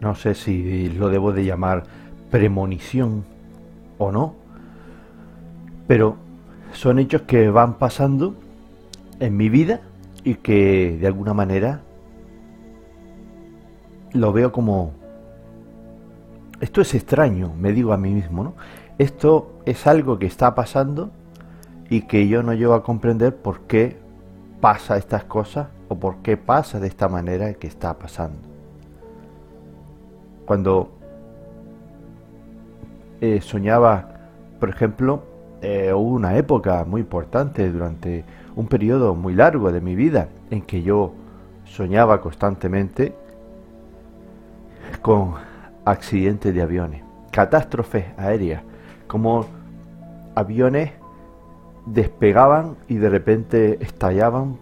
no sé si lo debo de llamar premonición o no, pero son hechos que van pasando en mi vida y que de alguna manera lo veo como esto es extraño, me digo a mí mismo, ¿no? Esto es algo que está pasando y que yo no llego a comprender por qué pasa estas cosas o por qué pasa de esta manera que está pasando. Cuando eh, soñaba, por ejemplo, eh, hubo una época muy importante durante un periodo muy largo de mi vida en que yo soñaba constantemente con accidentes de aviones, catástrofes aéreas, como aviones despegaban y de repente estallaban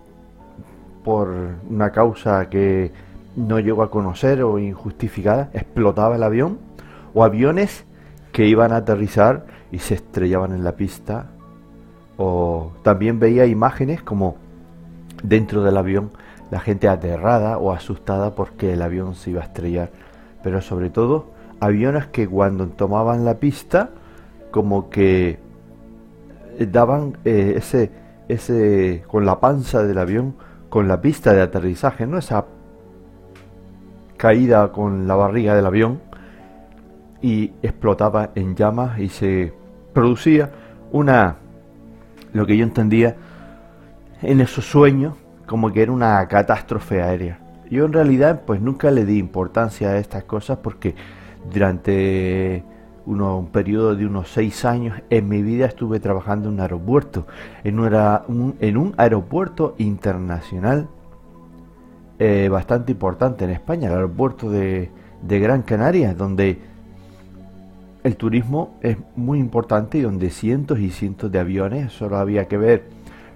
por una causa que no llegó a conocer o injustificada, explotaba el avión, o aviones que iban a aterrizar y se estrellaban en la pista, o también veía imágenes como dentro del avión la gente aterrada o asustada porque el avión se iba a estrellar, pero sobre todo aviones que cuando tomaban la pista como que daban eh, ese ese con la panza del avión con la pista de aterrizaje, no esa caída con la barriga del avión y explotaba en llamas y se producía una, lo que yo entendía en esos sueños, como que era una catástrofe aérea. Yo en realidad pues nunca le di importancia a estas cosas porque durante uno, un periodo de unos seis años en mi vida estuve trabajando en un aeropuerto, en, un, en un aeropuerto internacional eh, bastante importante en España, el aeropuerto de, Gran Canaria, donde el turismo es muy importante y donde cientos y cientos de aviones, solo había que ver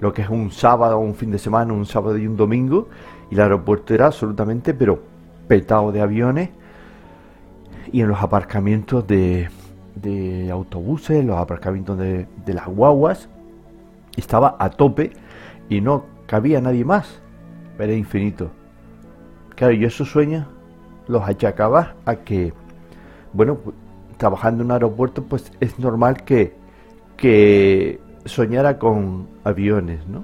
lo que es un sábado, un fin de semana, un sábado y un domingo, y el aeropuerto era absolutamente, pero petado de aviones, y en los aparcamientos de, de autobuses, los aparcamientos de, de las guaguas, estaba a tope y no cabía nadie más, era infinito. Claro, yo esos sueños los achacaba a que, bueno, trabajando en un aeropuerto, pues es normal que, que soñara con aviones, ¿no?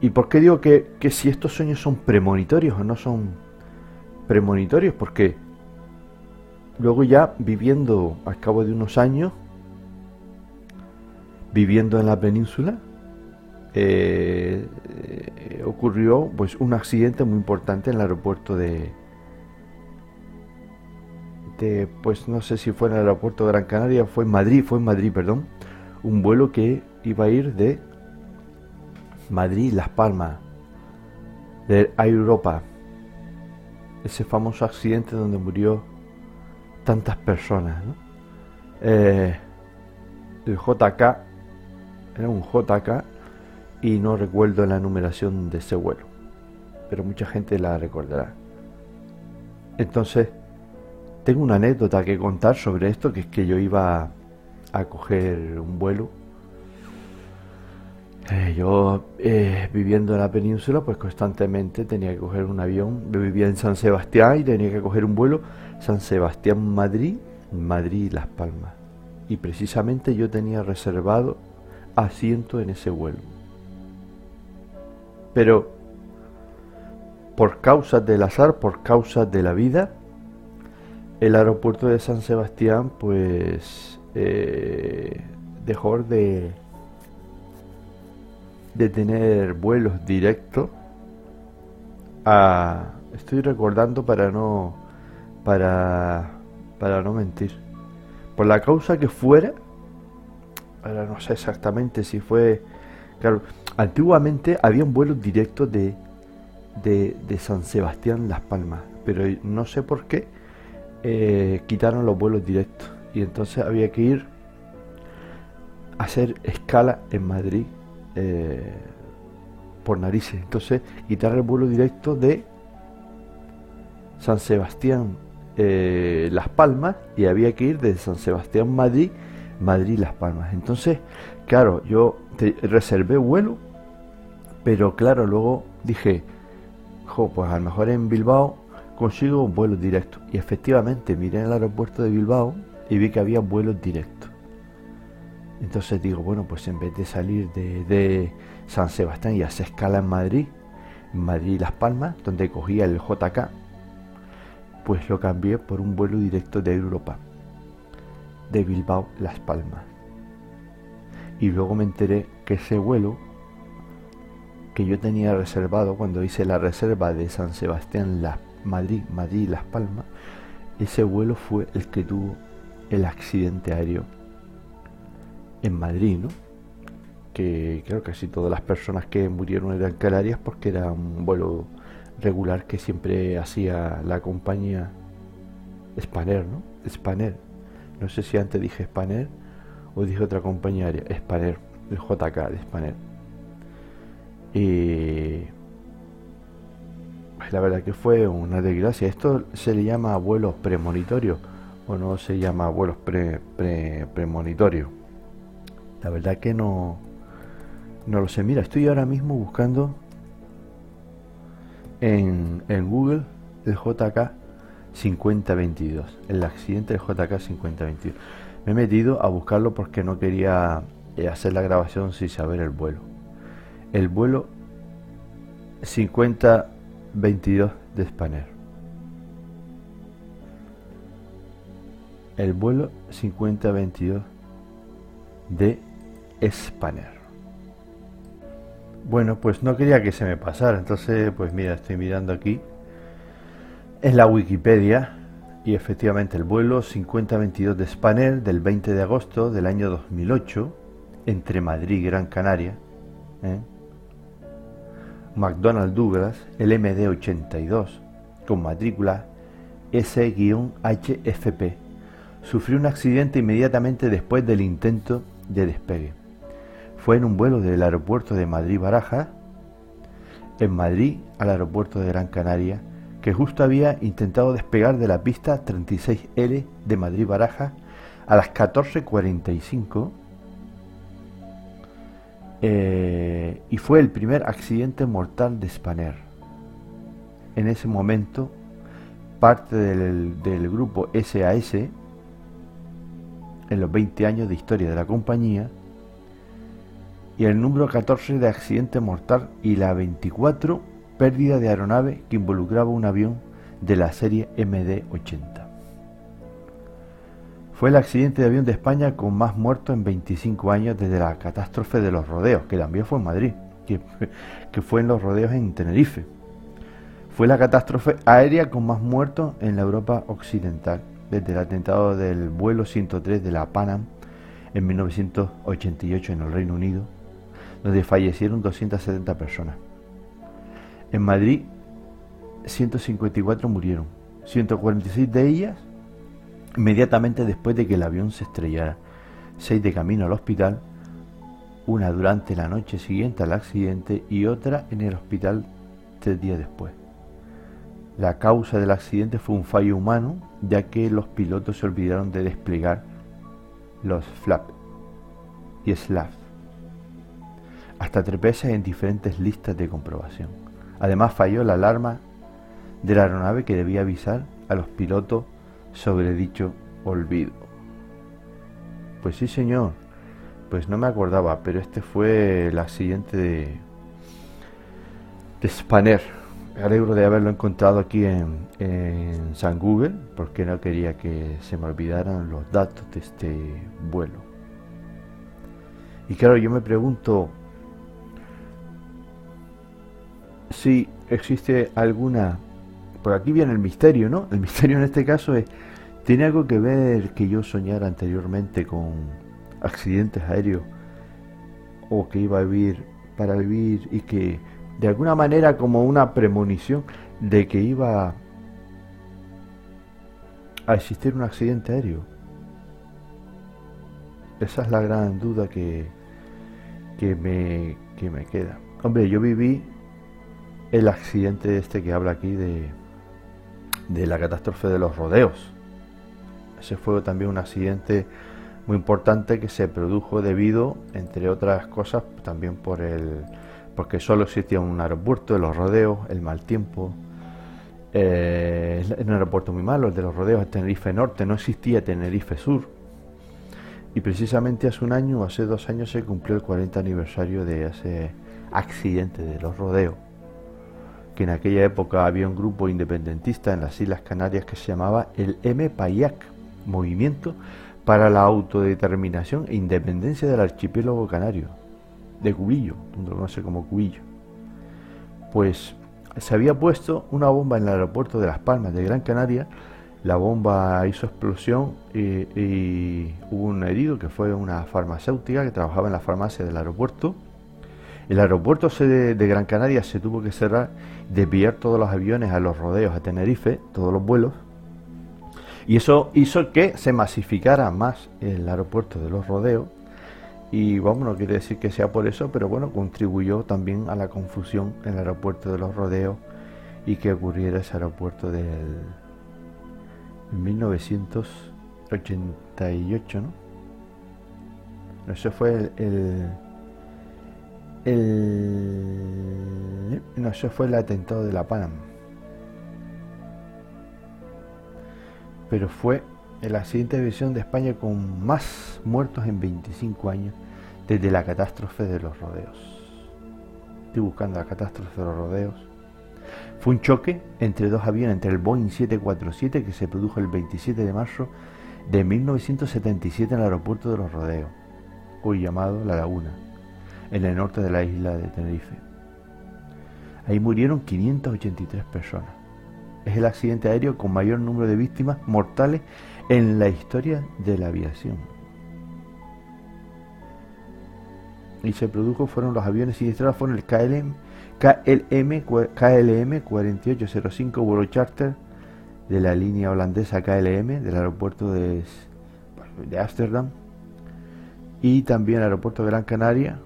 ¿Y por qué digo que, que si estos sueños son premonitorios o no son premonitorios? Porque luego ya viviendo al cabo de unos años, viviendo en la península, eh, eh, ocurrió pues un accidente muy importante en el aeropuerto de, de pues no sé si fue en el aeropuerto de Gran Canaria fue en Madrid fue en Madrid perdón un vuelo que iba a ir de Madrid Las Palmas de Europa. Ese famoso accidente donde murió tantas personas eh, el JK era un JK y no recuerdo la numeración de ese vuelo, pero mucha gente la recordará. Entonces, tengo una anécdota que contar sobre esto, que es que yo iba a coger un vuelo. Eh, yo eh, viviendo en la península, pues constantemente tenía que coger un avión. Yo vivía en San Sebastián y tenía que coger un vuelo San Sebastián-Madrid, Madrid-Las Palmas. Y precisamente yo tenía reservado asiento en ese vuelo. Pero por causas del azar, por causas de la vida, el aeropuerto de San Sebastián pues eh, dejó de, de tener vuelos directos a estoy recordando para no para para no mentir. Por la causa que fuera ahora no sé exactamente si fue claro Antiguamente habían vuelos directos de, de, San Sebastián Las Palmas, pero no sé por qué eh, quitaron los vuelos directos y entonces había que ir a hacer escala en Madrid eh, por narices. Entonces quitaron el vuelo directo de San Sebastián eh, Las Palmas y había que ir de San Sebastián Madrid, Madrid Las Palmas. Entonces, claro, yo reservé vuelo pero claro, luego dije, dijo, pues a lo mejor en Bilbao consigo vuelos directos. Y efectivamente miré en el aeropuerto de Bilbao y vi que había vuelos directos. Entonces digo, bueno, pues en vez de salir de, San Sebastián y hacer escala en Madrid, en Madrid Las Palmas, donde cogía el JK, pues lo cambié por un vuelo directo de Europa, de Bilbao Las Palmas. Y luego me enteré que ese vuelo que yo tenía reservado cuando hice la reserva de San Sebastián, Madrid, Madrid Las Palmas, ese vuelo fue el que tuvo el accidente aéreo en Madrid, ¿no? Que creo que casi todas las personas que murieron eran canarias porque era un vuelo regular que siempre hacía la compañía Spanair, ¿no? Spanair. No sé si antes dije Spanair o dije otra compañía aérea, Spanair, el JK de Spanair. Y la verdad que fue una desgracia. Esto se le llama vuelos premonitorios o no se llama vuelos pre, premonitorios. La verdad que no, no lo sé. Mira, estoy ahora mismo buscando en, en Google el JK 5022, el accidente del JK 5022. Me he metido a buscarlo porque no quería eh, hacer la grabación sin saber el vuelo. El vuelo 5022 de Spanair. El vuelo 5022 de Spanair. Bueno, pues no quería que se me pasara, entonces pues mira, estoy mirando aquí en la Wikipedia y efectivamente el vuelo 5022 de Spanair del 20 de agosto del año 2008 entre Madrid y Gran Canaria, ¿eh? McDonnell Douglas, el MD82, con matrícula S-HFP, sufrió un accidente inmediatamente después del intento de despegue. Fue en un vuelo del aeropuerto de Madrid-Barajas, en Madrid al aeropuerto de Gran Canaria, que justo había intentado despegar de la pista 36L de Madrid-Barajas a las 14.45 eh, y fue el primer accidente mortal de Spanair. En ese momento, parte del, del grupo SAS, en los 20 años de historia de la compañía, y el número 14 de accidente mortal y la 24 pérdida de aeronave que involucraba un avión de la serie MD-80. Fue el accidente de avión de España con más muertos en 25 años desde la catástrofe de los rodeos, que también fue en Madrid, que, fue en los rodeos en Tenerife. Fue la catástrofe aérea con más muertos en la Europa occidental, desde el atentado del vuelo 103 de la Panam en 1988 en el Reino Unido, donde fallecieron 270 personas. En Madrid, 154 murieron, 146 de ellas inmediatamente después de que el avión se estrellara, seis de camino al hospital, una durante la noche siguiente al accidente y otra en el hospital tres días después. La causa del accidente fue un fallo humano, ya que los pilotos se olvidaron de desplegar los flaps y SLAF hasta tres veces en diferentes listas de comprobación. Además falló la alarma de la aeronave que debía avisar a los pilotos sobre dicho olvido. Pues sí, señor. Pues no me acordaba, pero este fue el accidente de, Spanner. Me alegro de haberlo encontrado aquí en, en San Google, porque no quería que se me olvidaran los datos de este vuelo. Y claro, yo me pregunto si existe alguna por aquí viene el misterio, ¿no? El misterio en este caso es, ¿tiene algo que ver que yo soñara anteriormente con accidentes aéreos o que iba a vivir para vivir y que de alguna manera como una premonición de que iba a existir un accidente aéreo? Esa es la gran duda que, que, me, que me queda. Hombre, yo viví el accidente este que habla aquí de, de la catástrofe de los rodeos. Ese fue también un accidente muy importante que se produjo debido, entre otras cosas, también por el, porque solo existía un aeropuerto de los rodeos, el mal tiempo. Eh, un aeropuerto muy malo, el de los rodeos, Tenerife Norte, no existía Tenerife Sur. Y precisamente hace un año, hace dos años, se cumplió el 40 aniversario de ese accidente de los rodeos. Que en aquella época había un grupo independentista en las Islas Canarias que se llamaba el M-PAIAC, Movimiento para la Autodeterminación e Independencia del Archipiélago Canario de Cubillo, donde lo conoce como Cubillo. Pues se había puesto una bomba en el aeropuerto de Las Palmas de Gran Canaria, la bomba hizo explosión y, hubo un herido que fue una farmacéutica que trabajaba en la farmacia del aeropuerto. El aeropuerto de, Gran Canaria se tuvo que cerrar, desviar todos los aviones a los rodeos a Tenerife, todos los vuelos, y eso hizo que se masificara más el aeropuerto de los rodeos y vamos, no quiere decir que sea por eso, pero bueno, contribuyó también a la confusión en el aeropuerto de los rodeos y que ocurriera ese aeropuerto del 1988, ¿no? Eso fue el, no, eso fue el atentado de la Panam. Pero fue el accidente de aviación de España con más muertos en 25 años desde la catástrofe de los rodeos. Estoy buscando la catástrofe de los rodeos. Fue un choque entre dos aviones, entre el Boeing 747 que se produjo el 27 de marzo de 1977 en el aeropuerto de los rodeos, hoy llamado La Laguna, en el norte de la isla de Tenerife. Ahí murieron 583 personas. Es el accidente aéreo con mayor número de víctimas mortales en la historia de la aviación. Y se produjo, fueron los aviones sinistrados, fueron el KLM, KLM, KLM 4805 vuelo charter de la línea holandesa KLM del aeropuerto de, de Ámsterdam y también el aeropuerto de Gran Canaria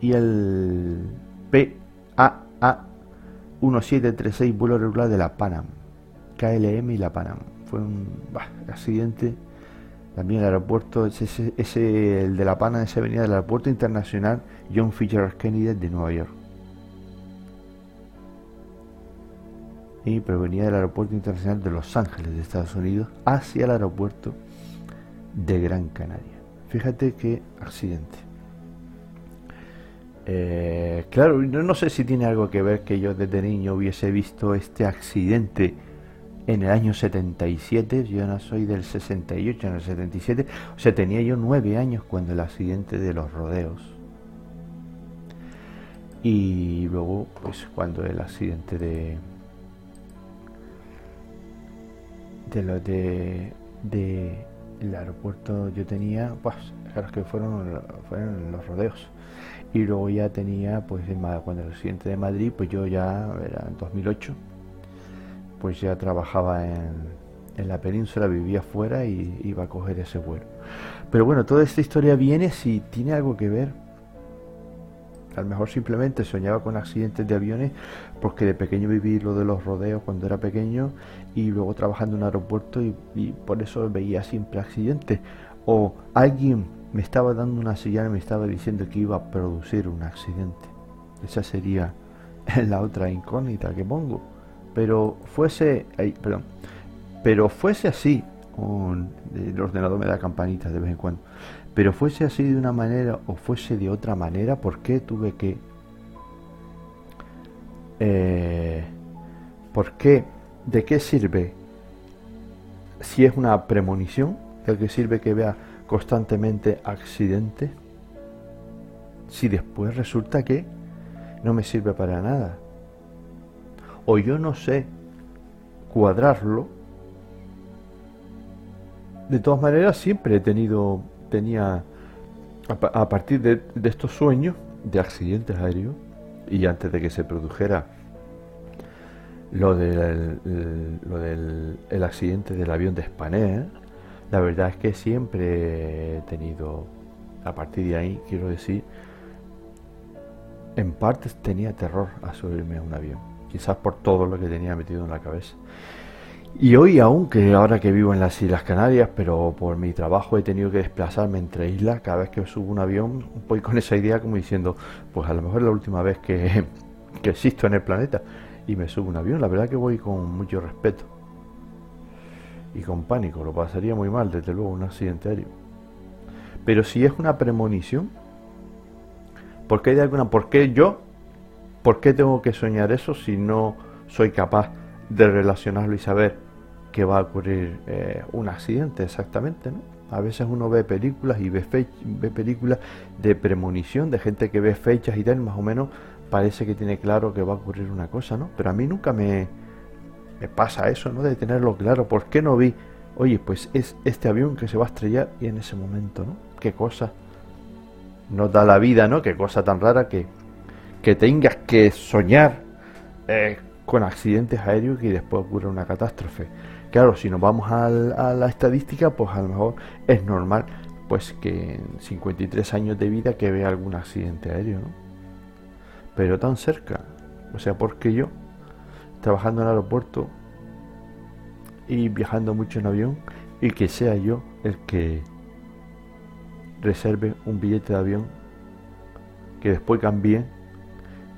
y el PAA 1736 vuelo regular de la Panam, KLM y la Panam fue un accidente. También el aeropuerto, ese, el de La Pana, ese venía del aeropuerto internacional John Fitzgerald Kennedy de Nueva York. Y provenía del aeropuerto internacional de Los Ángeles de Estados Unidos hacia el aeropuerto de Gran Canaria. Fíjate qué accidente. Eh, claro, no, no sé si tiene algo que ver que yo desde niño hubiese visto este accidente en el año 77, yo no soy del 68, en el 77, o sea, tenía yo nueve años cuando el accidente de los rodeos. Y luego, pues cuando el accidente de... De lo de... de el aeropuerto yo tenía, pues, claro que fueron, fueron los rodeos. Y luego ya tenía, pues, cuando el accidente de Madrid, pues yo ya, era en 2008 pues ya trabajaba en, la península, vivía fuera y iba a coger ese vuelo. Pero bueno, toda esta historia viene si tiene algo que ver. A lo mejor simplemente soñaba con accidentes de aviones porque de pequeño viví lo de los rodeos cuando era pequeño y luego trabajando en un aeropuerto y por eso veía siempre accidentes. O alguien me estaba dando una señal, me estaba diciendo que iba a producir un accidente. Esa sería la otra incógnita que pongo pero fuese, perdón, pero fuese así, el ordenador me da campanitas de vez en cuando, pero fuese así de una manera o fuese de otra manera, ¿por qué tuve que, eh, por qué, de qué sirve si es una premonición, de qué sirve que vea constantemente accidentes, si después resulta que no me sirve para nada? o yo no sé cuadrarlo, de todas maneras siempre he tenido, tenía, a, partir de, estos sueños de accidentes aéreos, y antes de que se produjera lo del, lo del el accidente del avión de Spanair, la verdad es que siempre he tenido, a partir de ahí, quiero decir, en partes tenía terror a subirme a un avión quizás por todo lo que tenía metido en la cabeza. Y hoy, aunque ahora que vivo en las Islas Canarias, pero por mi trabajo he tenido que desplazarme entre islas, cada vez que subo un avión, voy con esa idea como diciendo, pues a lo mejor es la última vez que, que existo en el planeta y me subo un avión. La verdad que voy con mucho respeto y con pánico, lo pasaría muy mal, desde luego, un accidente aéreo. Pero si es una premonición, ¿por qué, de alguna, ¿por qué yo? ¿Por qué tengo que soñar eso si no soy capaz de relacionarlo y saber que va a ocurrir eh, un accidente exactamente, ¿no? A veces uno ve películas y ve, ve películas de premonición, de gente que ve fechas y tal, más o menos parece que tiene claro que va a ocurrir una cosa, ¿no? Pero a mí nunca me, me pasa eso, ¿no? De tenerlo claro. ¿Por qué no vi? Oye, pues es este avión que se va a estrellar y en ese momento, ¿no? Qué cosa nos da la vida, ¿no? Qué cosa tan rara que, que tengas que soñar eh, con accidentes aéreos y después ocurre una catástrofe. Claro, si nos vamos a la estadística, pues a lo mejor es normal pues que en 53 años de vida que vea algún accidente aéreo, ¿no? Pero tan cerca, o sea, porque yo, trabajando en el aeropuerto y viajando mucho en avión, y que sea yo el que reserve un billete de avión, que después cambie,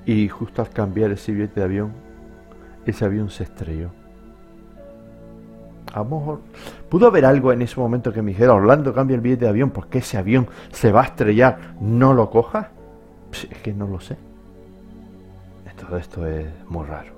y justo al cambiar ese billete de avión, ese avión se estrelló. A lo mejor pudo haber algo en ese momento que me dijera, Orlando, cambia el billete de avión porque ese avión se va a estrellar, no lo cojas. Es que no lo sé. Todo esto es muy raro.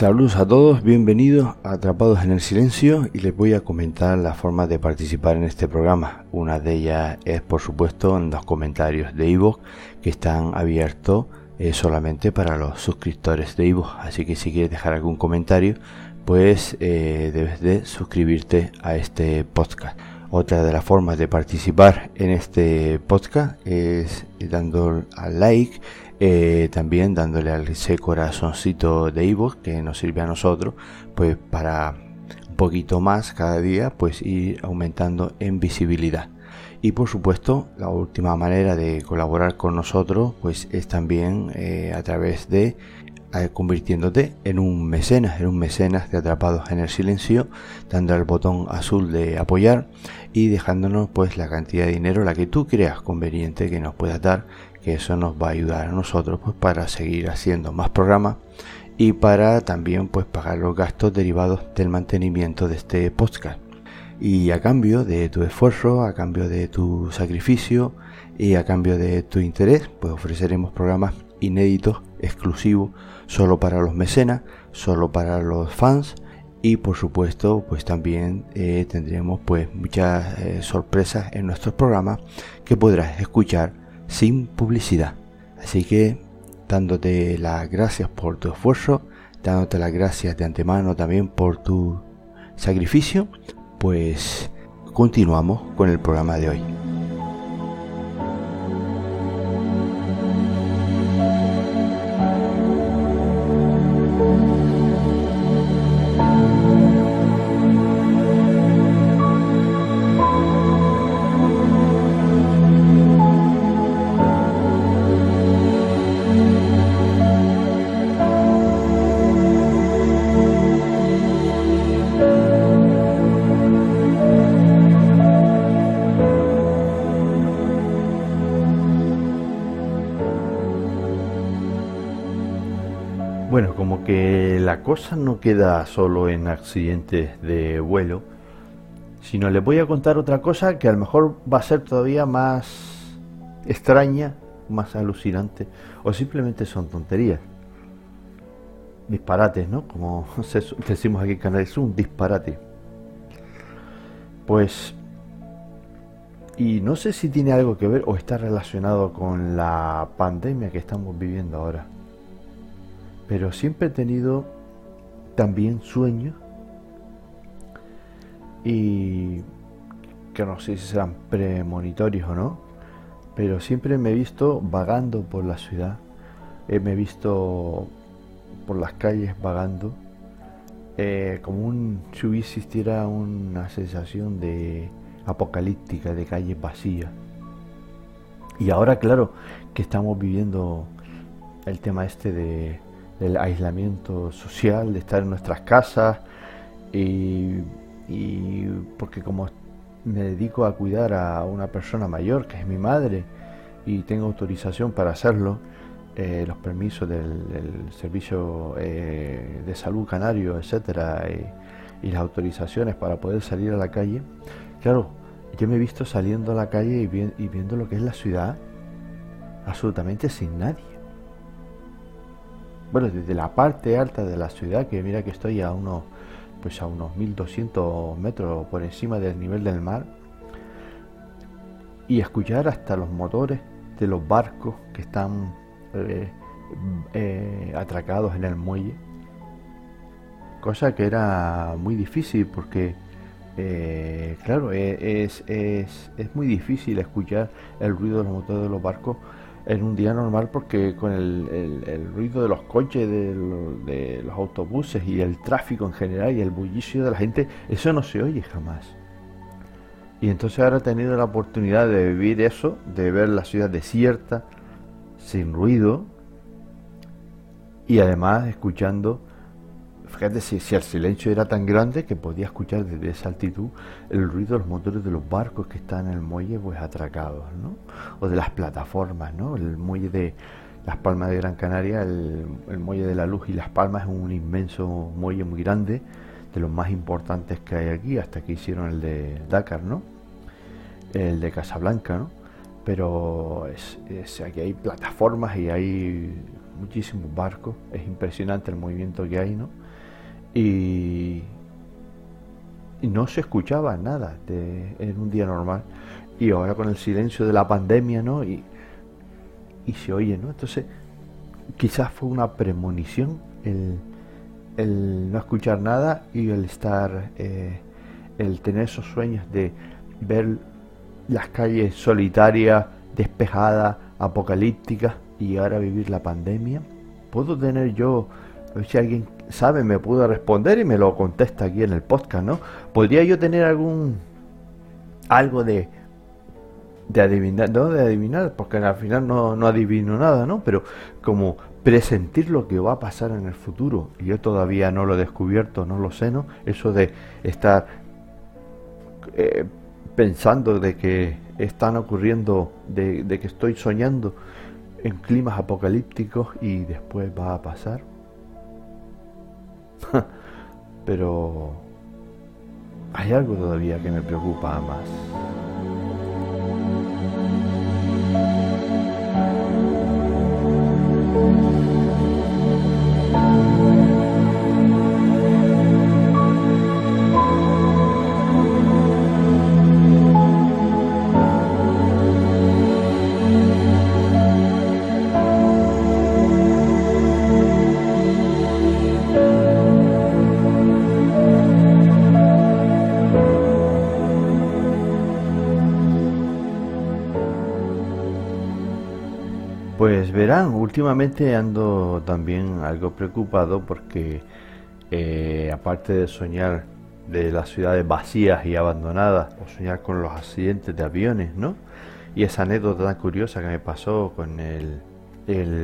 Saludos a todos, bienvenidos a Atrapados en el Silencio y les voy a comentar las formas de participar en este programa. Una de ellas es por supuesto en los comentarios de iVoox que están abiertos eh, solamente para los suscriptores de iVoox. Así que si quieres dejar algún comentario, pues eh, debes de suscribirte a este podcast. Otra de las formas de participar en este podcast es dando al like eh, también dándole al ese corazoncito de Ivo que nos sirve a nosotros, pues para un poquito más cada día, pues ir aumentando en visibilidad. Y por supuesto, la última manera de colaborar con nosotros, pues es también eh, a través de eh, convirtiéndote en un mecenas, en un mecenas de Atrapados en el Silencio, dando al botón azul de apoyar y dejándonos pues la cantidad de dinero la que tú creas conveniente que nos puedas dar que eso nos va a ayudar a nosotros pues para seguir haciendo más programas y para también pues pagar los gastos derivados del mantenimiento de este podcast. Y a cambio de tu esfuerzo a cambio de tu sacrificio y a cambio de tu interés pues ofreceremos programas inéditos exclusivos solo para los mecenas solo para los fans y por supuesto pues también eh, tendremos pues muchas eh, sorpresas en nuestros programas que podrás escuchar sin publicidad. Así que dándote las gracias por tu esfuerzo, dándote las gracias de antemano también por tu sacrificio, pues continuamos con el programa de hoy. La cosa no queda solo en accidentes de vuelo, sino les voy a contar otra cosa que a lo mejor va a ser todavía más extraña, más alucinante, o simplemente son tonterías. Disparates, ¿no? Como decimos aquí en Canadá, es un disparate. Pues Y no sé si tiene algo que ver o está relacionado con la pandemia que estamos viviendo ahora. Pero siempre he tenido también sueños y que no sé si serán premonitorios o no, pero siempre me he visto vagando por la ciudad, eh, me he visto por las calles vagando, eh, como un, si existiera una sensación de apocalíptica, de calles vacías. Y ahora, claro, que estamos viviendo el tema este de, del aislamiento social, de estar en nuestras casas, y, y porque como me dedico a cuidar a una persona mayor, que es mi madre, y tengo autorización para hacerlo, eh, los permisos del, servicio eh, de salud canario, etcétera, y las autorizaciones para poder salir a la calle. Claro, yo me he visto saliendo a la calle y, y viendo lo que es la ciudad absolutamente sin nadie. Bueno, desde la parte alta de la ciudad, que mira que estoy a unos pues a unos 1200 metros por encima del nivel del mar y escuchar hasta los motores de los barcos que están eh, eh, atracados en el muelle cosa que era muy difícil porque eh, claro es, es, es muy difícil escuchar el ruido de los motores de los barcos en un día normal porque con el, ruido de los coches, de, los autobuses y el tráfico en general y el bullicio de la gente, eso no se oye jamás. Y entonces ahora he tenido la oportunidad de vivir eso, de ver la ciudad desierta, sin ruido, y además escuchando Fíjate si, el silencio era tan grande que podía escuchar desde esa altitud el ruido de los motores de los barcos que están en el muelle pues atracados, ¿no? O de las plataformas, ¿no? El muelle de Las Palmas de Gran Canaria, el, muelle de la Luz y Las Palmas es un inmenso muelle muy grande, de los más importantes que hay aquí, hasta que hicieron el de Dakar, ¿no? El de Casablanca, ¿no? Pero aquí hay plataformas y hay muchísimos barcos, es impresionante el movimiento que hay, ¿no? Y, no se escuchaba nada de, en un día normal. Y ahora con el silencio de la pandemia no y, y se oye no entonces quizás fue una premonición el, el no escuchar nada y el estar eh, el tener esos sueños de ver las calles solitarias despejadas apocalípticas y ahora vivir la pandemia. Puedo tener yo si alguien sabe, me pudo responder y me lo contesta aquí en el podcast, ¿no? ¿Podría yo tener algún algo de de adivinar, no de adivinar, porque al final no, no adivino nada, ¿no? Pero como presentir lo que va a pasar en el futuro, y yo todavía no lo he descubierto, no lo sé, ¿no? Eso de estar eh, pensando de que están ocurriendo, de, de que estoy soñando en climas apocalípticos y después va a pasar. Pero hay algo todavía que me preocupa más. Últimamente ando también algo preocupado porque eh, aparte de soñar de las ciudades vacías y abandonadas o soñar con los accidentes de aviones, ¿no? Y esa anécdota tan curiosa que me pasó con el,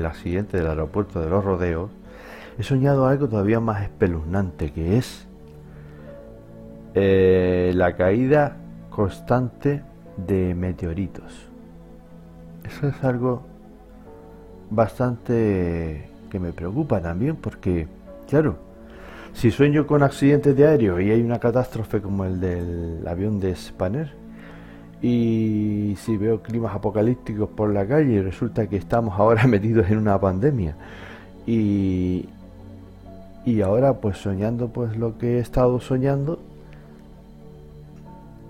accidente del aeropuerto de los rodeos, he soñado algo todavía más espeluznante que es eh, la caída constante de meteoritos. Eso es algo bastante que me preocupa también porque, claro, si sueño con accidentes de aéreo y hay una catástrofe como el del avión de Spanner, y si veo climas apocalípticos por la calle, resulta que estamos ahora metidos en una pandemia. Y, y ahora pues soñando pues lo que he estado soñando,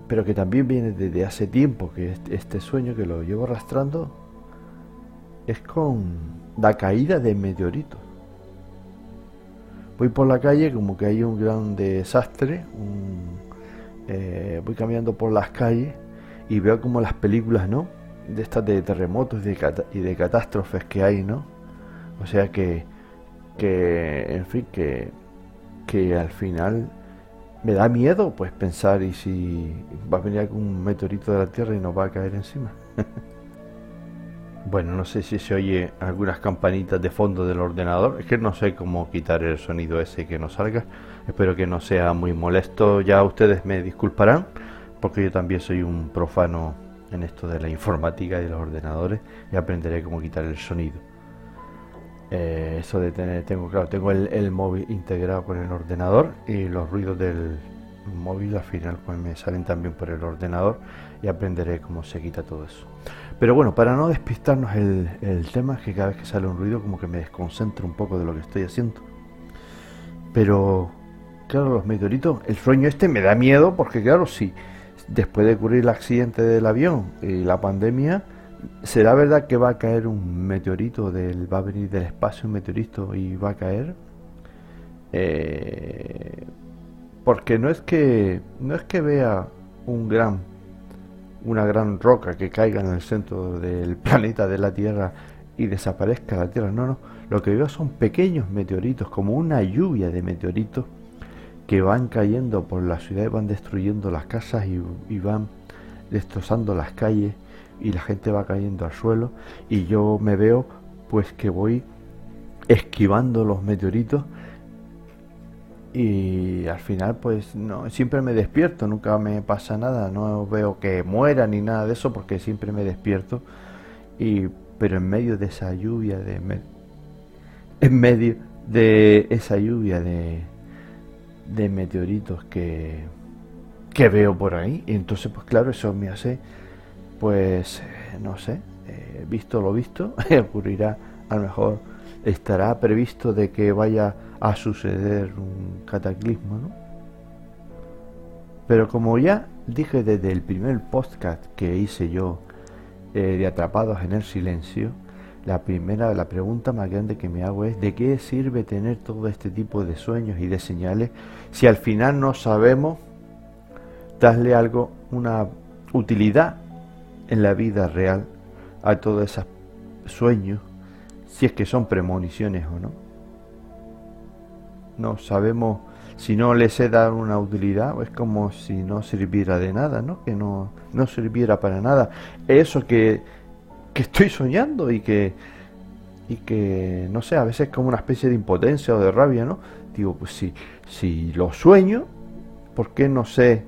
pero que también viene desde hace tiempo, que este sueño que lo llevo arrastrando es con la caída de meteoritos. Voy por la calle como que hay un gran desastre, eh, voy caminando por las calles y veo como las películas, ¿no? De estas de terremotos y de catástrofes que hay, ¿no? O sea que, que en fin, que, que al final me da miedo pues pensar y si va a venir algún meteorito de la Tierra y nos va a caer encima. bueno, no sé si se oye algunas campanitas de fondo del ordenador. Es que no sé cómo quitar el sonido ese que no salga. Espero que no sea muy molesto. Ya ustedes me disculparán porque yo también soy un profano en esto de la informática y de los ordenadores y aprenderé cómo quitar el sonido. Eh, eso de tener, tengo claro, tengo el, móvil integrado con el ordenador y los ruidos del móvil al final pues me salen también por el ordenador y aprenderé cómo se quita todo eso. Pero bueno, para no despistarnos el, el tema es que cada vez que sale un ruido como que me desconcentro un poco de lo que estoy haciendo. Pero claro, los meteoritos, el sueño este me da miedo porque claro, si después de ocurrir el accidente del avión y la pandemia, ¿Será verdad que va a caer un meteorito del va a venir del espacio un meteorito y va a caer? Eh, porque no es que no es que vea un gran una gran roca que caiga en el centro del planeta de la Tierra y desaparezca la Tierra, no, no, lo que veo son pequeños meteoritos, como una lluvia de meteoritos que van cayendo por la ciudad y van destruyendo las casas y van destrozando las calles y la gente va cayendo al suelo. Y yo me veo pues que voy esquivando los meteoritos y al final pues no siempre me despierto nunca me pasa nada no veo que muera ni nada de eso porque siempre me despierto y pero en medio de esa lluvia de en medio de esa lluvia de de meteoritos que que veo por ahí y entonces pues claro eso me hace pues no sé, eh, visto lo visto, ocurrirá, a lo mejor estará previsto de que vaya a suceder un cataclismo, ¿no? Pero como ya dije desde el primer podcast que hice yo eh, de Atrapados en el Silencio, la primera, la pregunta más grande que me hago es ¿de qué sirve tener todo este tipo de sueños y de señales si al final no sabemos darle algo, una utilidad en la vida real a todos esos sueños, si es que son premoniciones o no. No sabemos si no les he dado una utilidad, es como si no sirviera de nada, ¿no? Que no, no sirviera para nada. Eso que, que estoy soñando y que, y que, no sé, a veces como una especie de impotencia o de rabia, ¿no? Digo, pues si, si lo sueño, ¿por qué no sé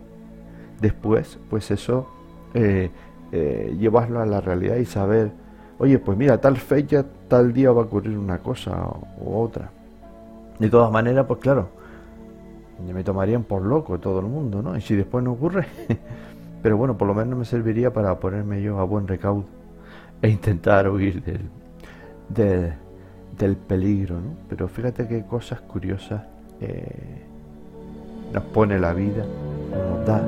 después? Pues eso eh, eh, llevarlo a la realidad y saber, oye, pues mira, tal fecha, tal día va a ocurrir una cosa u otra. De todas maneras, pues claro, me tomarían por loco todo el mundo, ¿no? Y si después no ocurre, pero bueno, por lo menos me serviría para ponerme yo a buen recaudo e intentar huir del, del, peligro, ¿no? Pero fíjate qué cosas curiosas eh, nos pone la vida, nos da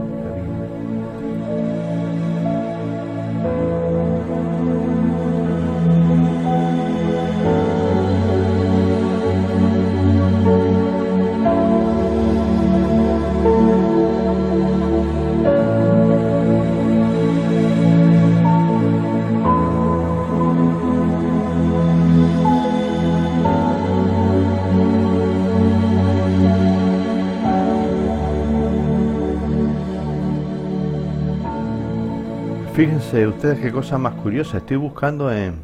Fíjense ustedes qué cosa más curiosa. Estoy buscando en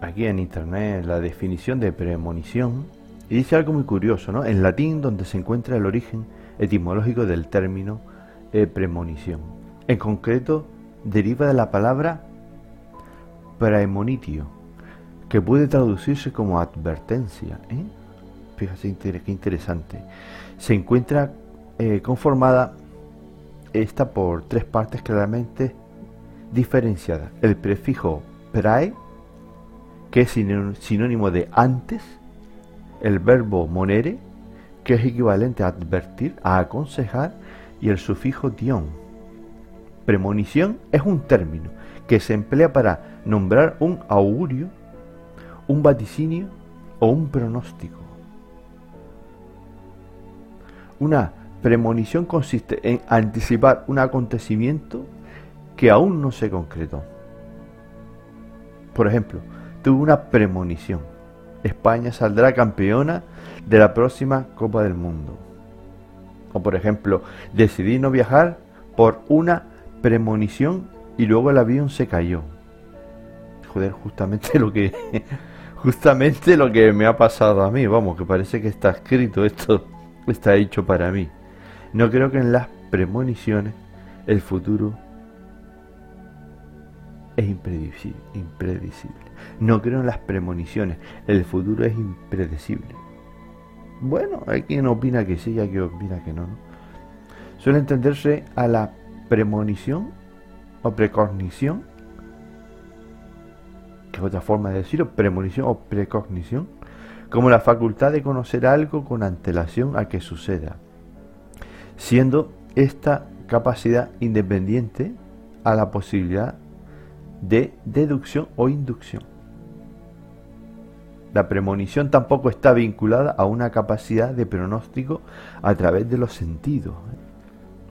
aquí en internet la definición de premonición y dice algo muy curioso, ¿no? En latín donde se encuentra el origen etimológico del término eh, premonición. En concreto deriva de la palabra premonitio, que puede traducirse como advertencia. ¿eh? Fíjense qué interesante. Se encuentra eh, conformada esta por tres partes claramente diferenciadas. El prefijo prae, que es sinónimo de antes, el verbo monere, que es equivalente a advertir, a aconsejar, y el sufijo dion, premonición es un término que se emplea para nombrar un augurio, un vaticinio o un pronóstico. Una premonición consiste en anticipar un acontecimiento que aún no se concretó. Por ejemplo, tuve una premonición. España saldrá campeona de la próxima Copa del Mundo. O por ejemplo, decidí no viajar por una premonición y luego el avión se cayó. Joder, justamente lo que justamente lo que me ha pasado a mí, vamos, que parece que está escrito esto está hecho para mí. No creo que en las premoniciones el futuro es impredecible, impredecible. No creo en las premoniciones, el futuro es impredecible. Bueno, hay quien opina que sí, hay quien opina que no, ¿no? Suele entenderse a la premonición o precognición, que es otra forma de decirlo, premonición o precognición, como la facultad de conocer algo con antelación a que suceda, siendo esta capacidad independiente a la posibilidad de deducción o inducción. La premonición tampoco está vinculada a una capacidad de pronóstico a través de los sentidos.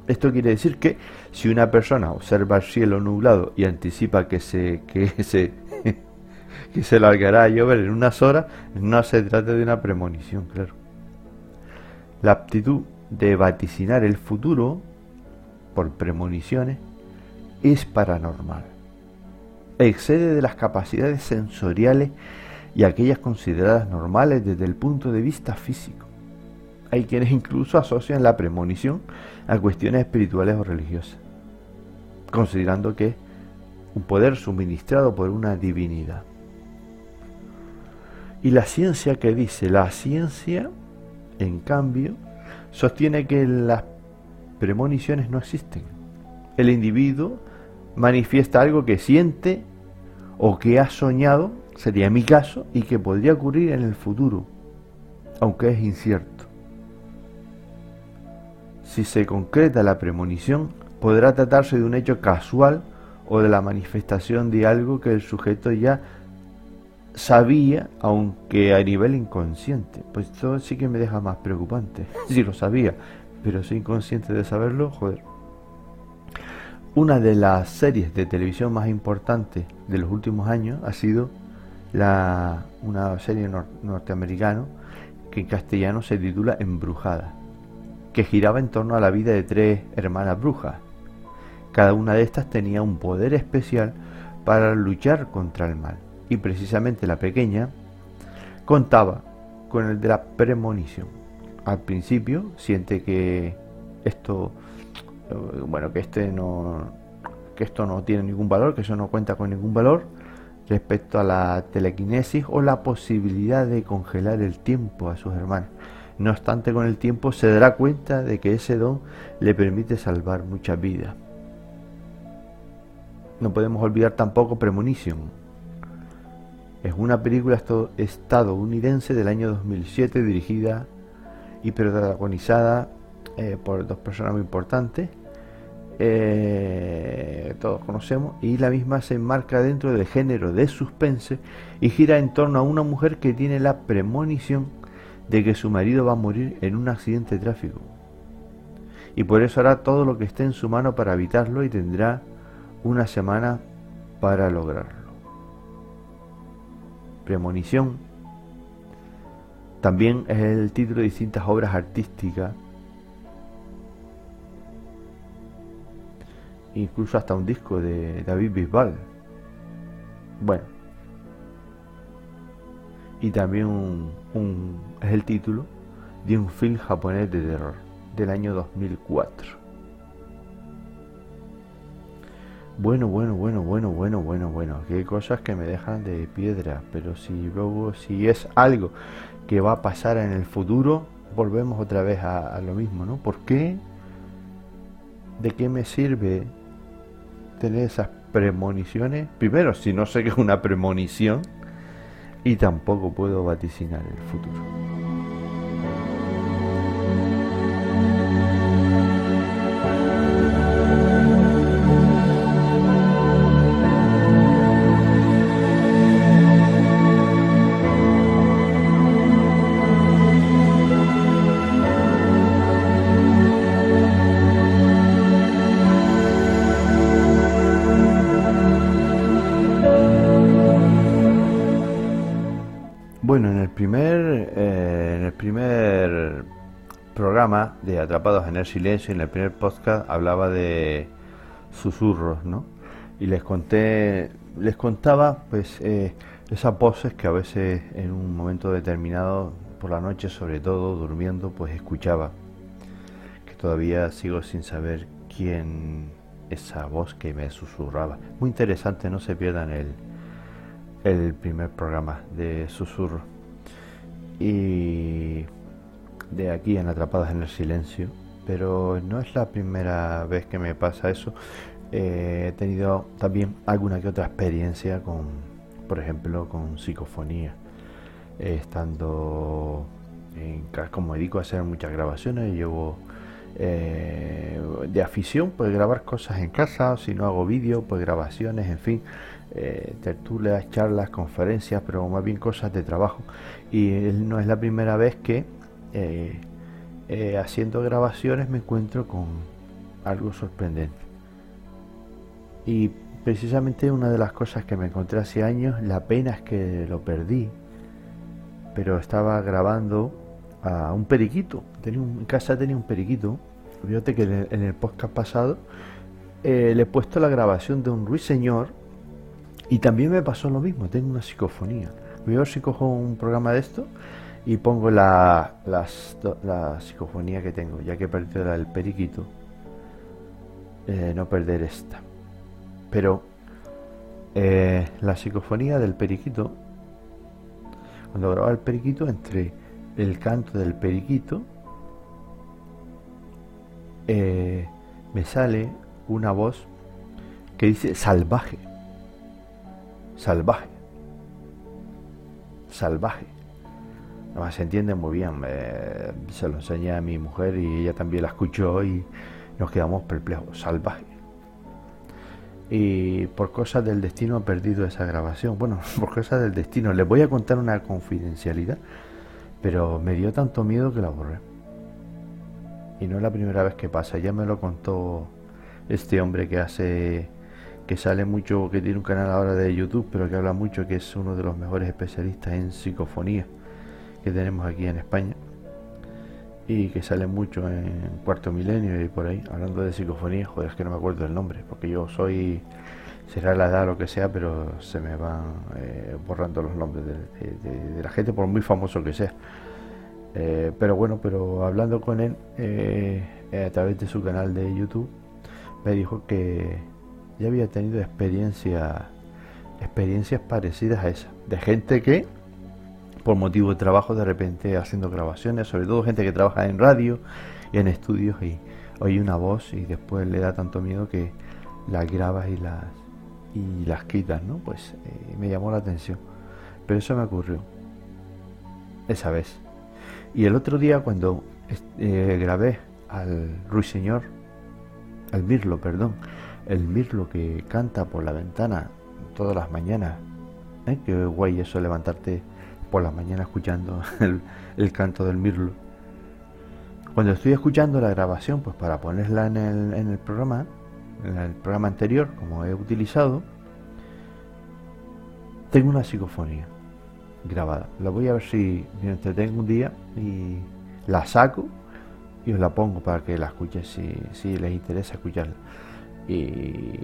Esto quiere decir que si una persona observa el cielo nublado y anticipa que se, que se, que se largará a llover en unas horas, no se trata de una premonición, claro. La aptitud de vaticinar el futuro por premoniciones es paranormal excede de las capacidades sensoriales y aquellas consideradas normales desde el punto de vista físico. Hay quienes incluso asocian la premonición a cuestiones espirituales o religiosas, considerando que es un poder suministrado por una divinidad. Y la ciencia que dice, la ciencia, en cambio, sostiene que las premoniciones no existen. El individuo manifiesta algo que siente o que ha soñado, sería mi caso, y que podría ocurrir en el futuro, aunque es incierto. Si se concreta la premonición, podrá tratarse de un hecho casual o de la manifestación de algo que el sujeto ya sabía, aunque a nivel inconsciente. Pues esto sí que me deja más preocupante. Si lo sabía, pero soy inconsciente de saberlo, joder. Una de las series de televisión más importantes de los últimos años ha sido la, una serie norteamericana que en castellano se titula Embrujada, que giraba en torno a la vida de tres hermanas brujas. Cada una de estas tenía un poder especial para luchar contra el mal, y precisamente la pequeña contaba con el de la premonición. Al principio siente que esto bueno, que este no que esto no tiene ningún valor, que eso no cuenta con ningún valor respecto a la telequinesis o la posibilidad de congelar el tiempo a sus hermanos. No obstante, con el tiempo se dará cuenta de que ese don le permite salvar muchas vidas. No podemos olvidar tampoco Premonition. Es una película estadounidense del año 2007 dirigida y protagonizada eh, por dos personas muy importantes, eh, todos conocemos, y la misma se enmarca dentro del género de suspense y gira en torno a una mujer que tiene la premonición de que su marido va a morir en un accidente de tráfico. Y por eso hará todo lo que esté en su mano para evitarlo y tendrá una semana para lograrlo. Premonición también es el título de distintas obras artísticas incluso hasta un disco de David Bisbal. Bueno. Y también es el título de un film japonés de terror del año 2004. Bueno, bueno, bueno, bueno, bueno, bueno, bueno. Que cosas que me dejan de piedra. Pero si luego, si es algo que va a pasar en el futuro, volvemos otra vez a, a lo mismo, ¿no? ¿Por qué? ¿De qué me sirve tener esas premoniciones. Primero, si no sé qué es una premonición, y tampoco puedo vaticinar el futuro. Primer programa de Atrapados en el Silencio, en el primer podcast, hablaba de susurros, ¿no? Y les conté, les contaba, pues, eh, esas voces que a veces en un momento determinado, por la noche sobre todo, durmiendo, pues escuchaba. Que todavía sigo sin saber quién esa voz que me susurraba. Muy interesante, no se pierdan el, el primer programa de susurro. Y de aquí en Atrapadas en el Silencio. Pero no es la primera vez que me pasa eso. Eh, he tenido también alguna que otra experiencia con, por ejemplo, con psicofonía. estando en, como dedico a hacer muchas grabaciones, llevo eh, de afición, pues grabar cosas en casa, si no hago vídeo, pues grabaciones, en fin, eh, tertulias, charlas, conferencias, pero más bien cosas de trabajo. Y no es la primera vez que eh, eh, haciendo grabaciones me encuentro con algo sorprendente. Y precisamente una de las cosas que me encontré hace años, la pena es que lo perdí, pero estaba grabando a un periquito. Tenía en casa tenía un periquito. Fíjate que en el, podcast pasado eh, le he puesto la grabación de un ruiseñor y también me pasó lo mismo. Tengo una psicofonía. Voy a ver si cojo un programa de esto y pongo la, la psicofonía que tengo, ya que he perdido la del periquito. Eh, no perder esta. Pero eh, la psicofonía del periquito, cuando grababa el periquito, entre el canto del periquito, eh, me sale una voz que dice salvaje, salvaje, salvaje. Además se entiende muy bien, se lo enseñé a mi mujer y ella también la escuchó y nos quedamos perplejos, salvaje. Y por cosas del destino he perdido esa grabación. Bueno, por cosas del destino. Les voy a contar una confidencialidad pero me dio tanto miedo que la borré. Y no es la primera vez que pasa, ya me lo contó este hombre que hace que sale mucho, que tiene un canal ahora de YouTube, pero que habla mucho, que es uno de los mejores especialistas en psicofonía que tenemos aquí en España y que sale mucho en Cuarto Milenio y por ahí, hablando de psicofonía, joder, es que no me acuerdo del nombre, porque yo soy será la edad o lo que sea, pero se me van eh, borrando los nombres de, la gente, por muy famoso que sea. Eh, pero bueno, pero hablando con él eh, a través de su canal de YouTube, me dijo que ya había tenido experiencia, experiencias parecidas a esas, de gente que por motivo de trabajo de repente haciendo grabaciones, sobre todo gente que trabaja en radio y en estudios y oye una voz y después le da tanto miedo que las grabas y las y las quitas, ¿no? Pues eh, me llamó la atención. Pero eso me ocurrió esa vez. Y el otro día cuando eh, grabé al ruiseñor, al mirlo, perdón, el mirlo que canta por la ventana todas las mañanas, ¿eh? Qué guay eso levantarte por la mañana escuchando el, canto del mirlo. Cuando estoy escuchando la grabación, pues para ponerla en el, en el programa, en el programa anterior, como he utilizado, tengo una psicofonía grabada. La voy a ver si me entretengo un día y la saco y os la pongo para que la escuchen si les interesa escucharla. Y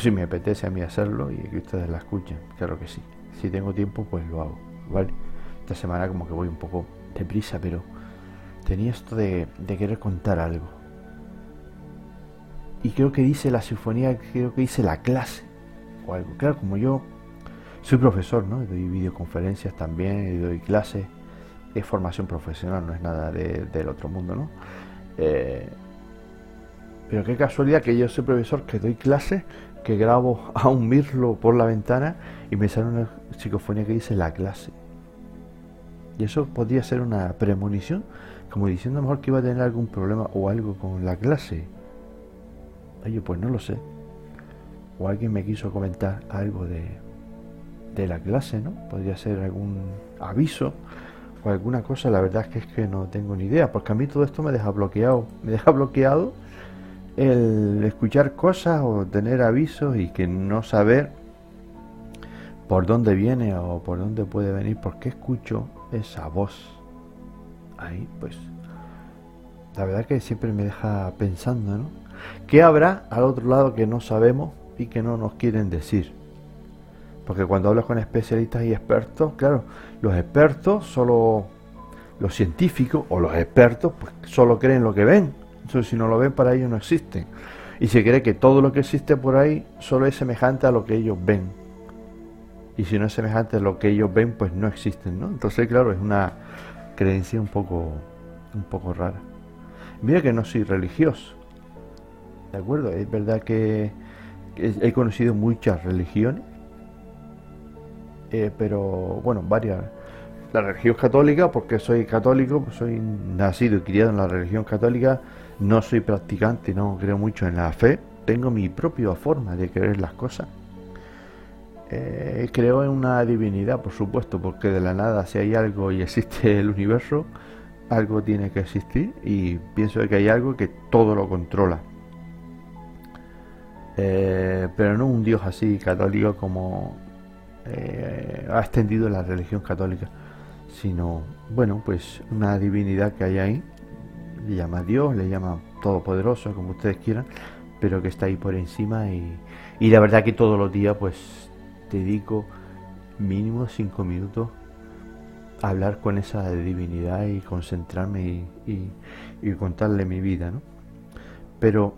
si me apetece a mí hacerlo y que ustedes la escuchen, claro que sí. Si tengo tiempo, pues lo hago. ¿Vale? Esta semana como que voy un poco deprisa, pero tenía esto de, de querer contar algo y creo que dice la sinfonía, creo que dice la clase o algo. Claro, como yo soy profesor, ¿no? Doy videoconferencias también doy clases. Es formación profesional, no es nada del otro mundo, ¿no? Eh, pero qué casualidad que yo soy profesor, que doy clases, que grabo a un mirlo por la ventana y me sale una psicofonía que dice la clase. Y eso podría ser una premonición, como diciendo a mejor que iba a tener algún problema o algo con la clase. Oye, pues no lo sé. O alguien me quiso comentar algo de, de la clase, ¿no? Podría ser algún aviso o alguna cosa. La verdad es que es que no tengo ni idea, porque a mí todo esto me deja bloqueado. Me deja bloqueado el escuchar cosas o tener avisos y que no saber por dónde viene o por dónde puede venir, porque escucho esa voz ahí, pues la verdad que siempre me deja pensando, ¿no? ¿Qué habrá al otro lado que no sabemos y que no nos quieren decir? Porque cuando hablas con especialistas y expertos, claro, los expertos solo, los científicos o los expertos, pues solo creen lo que ven. Entonces, si no lo ven, para ellos no existen. Y se cree que todo lo que existe por ahí solo es semejante a lo que ellos ven. Y si no es semejante a lo que ellos ven, pues no existen, ¿no? Entonces, claro, es una creencia un poco, un poco rara. Mira que no soy religioso, ¿de acuerdo? Es verdad que he conocido muchas religiones, eh, pero bueno, varias. La religión católica, porque soy católico, soy nacido y criado en la religión católica, no soy practicante, no creo mucho en la fe, tengo mi propia forma de creer las cosas. Eh, creo en una divinidad, por supuesto, porque de la nada, si hay algo y existe el universo, algo tiene que existir y pienso que hay algo que todo lo controla. Eh, pero no un Dios así católico como eh, ha extendido la religión católica, sino, bueno, pues una divinidad que hay ahí, le llama Dios, le llama Todopoderoso, como ustedes quieran, pero que está ahí por encima y, y la verdad que todos los días pues dedico mínimo cinco minutos hablar con esa divinidad y concentrarme y, contarle mi vida, ¿no? Pero,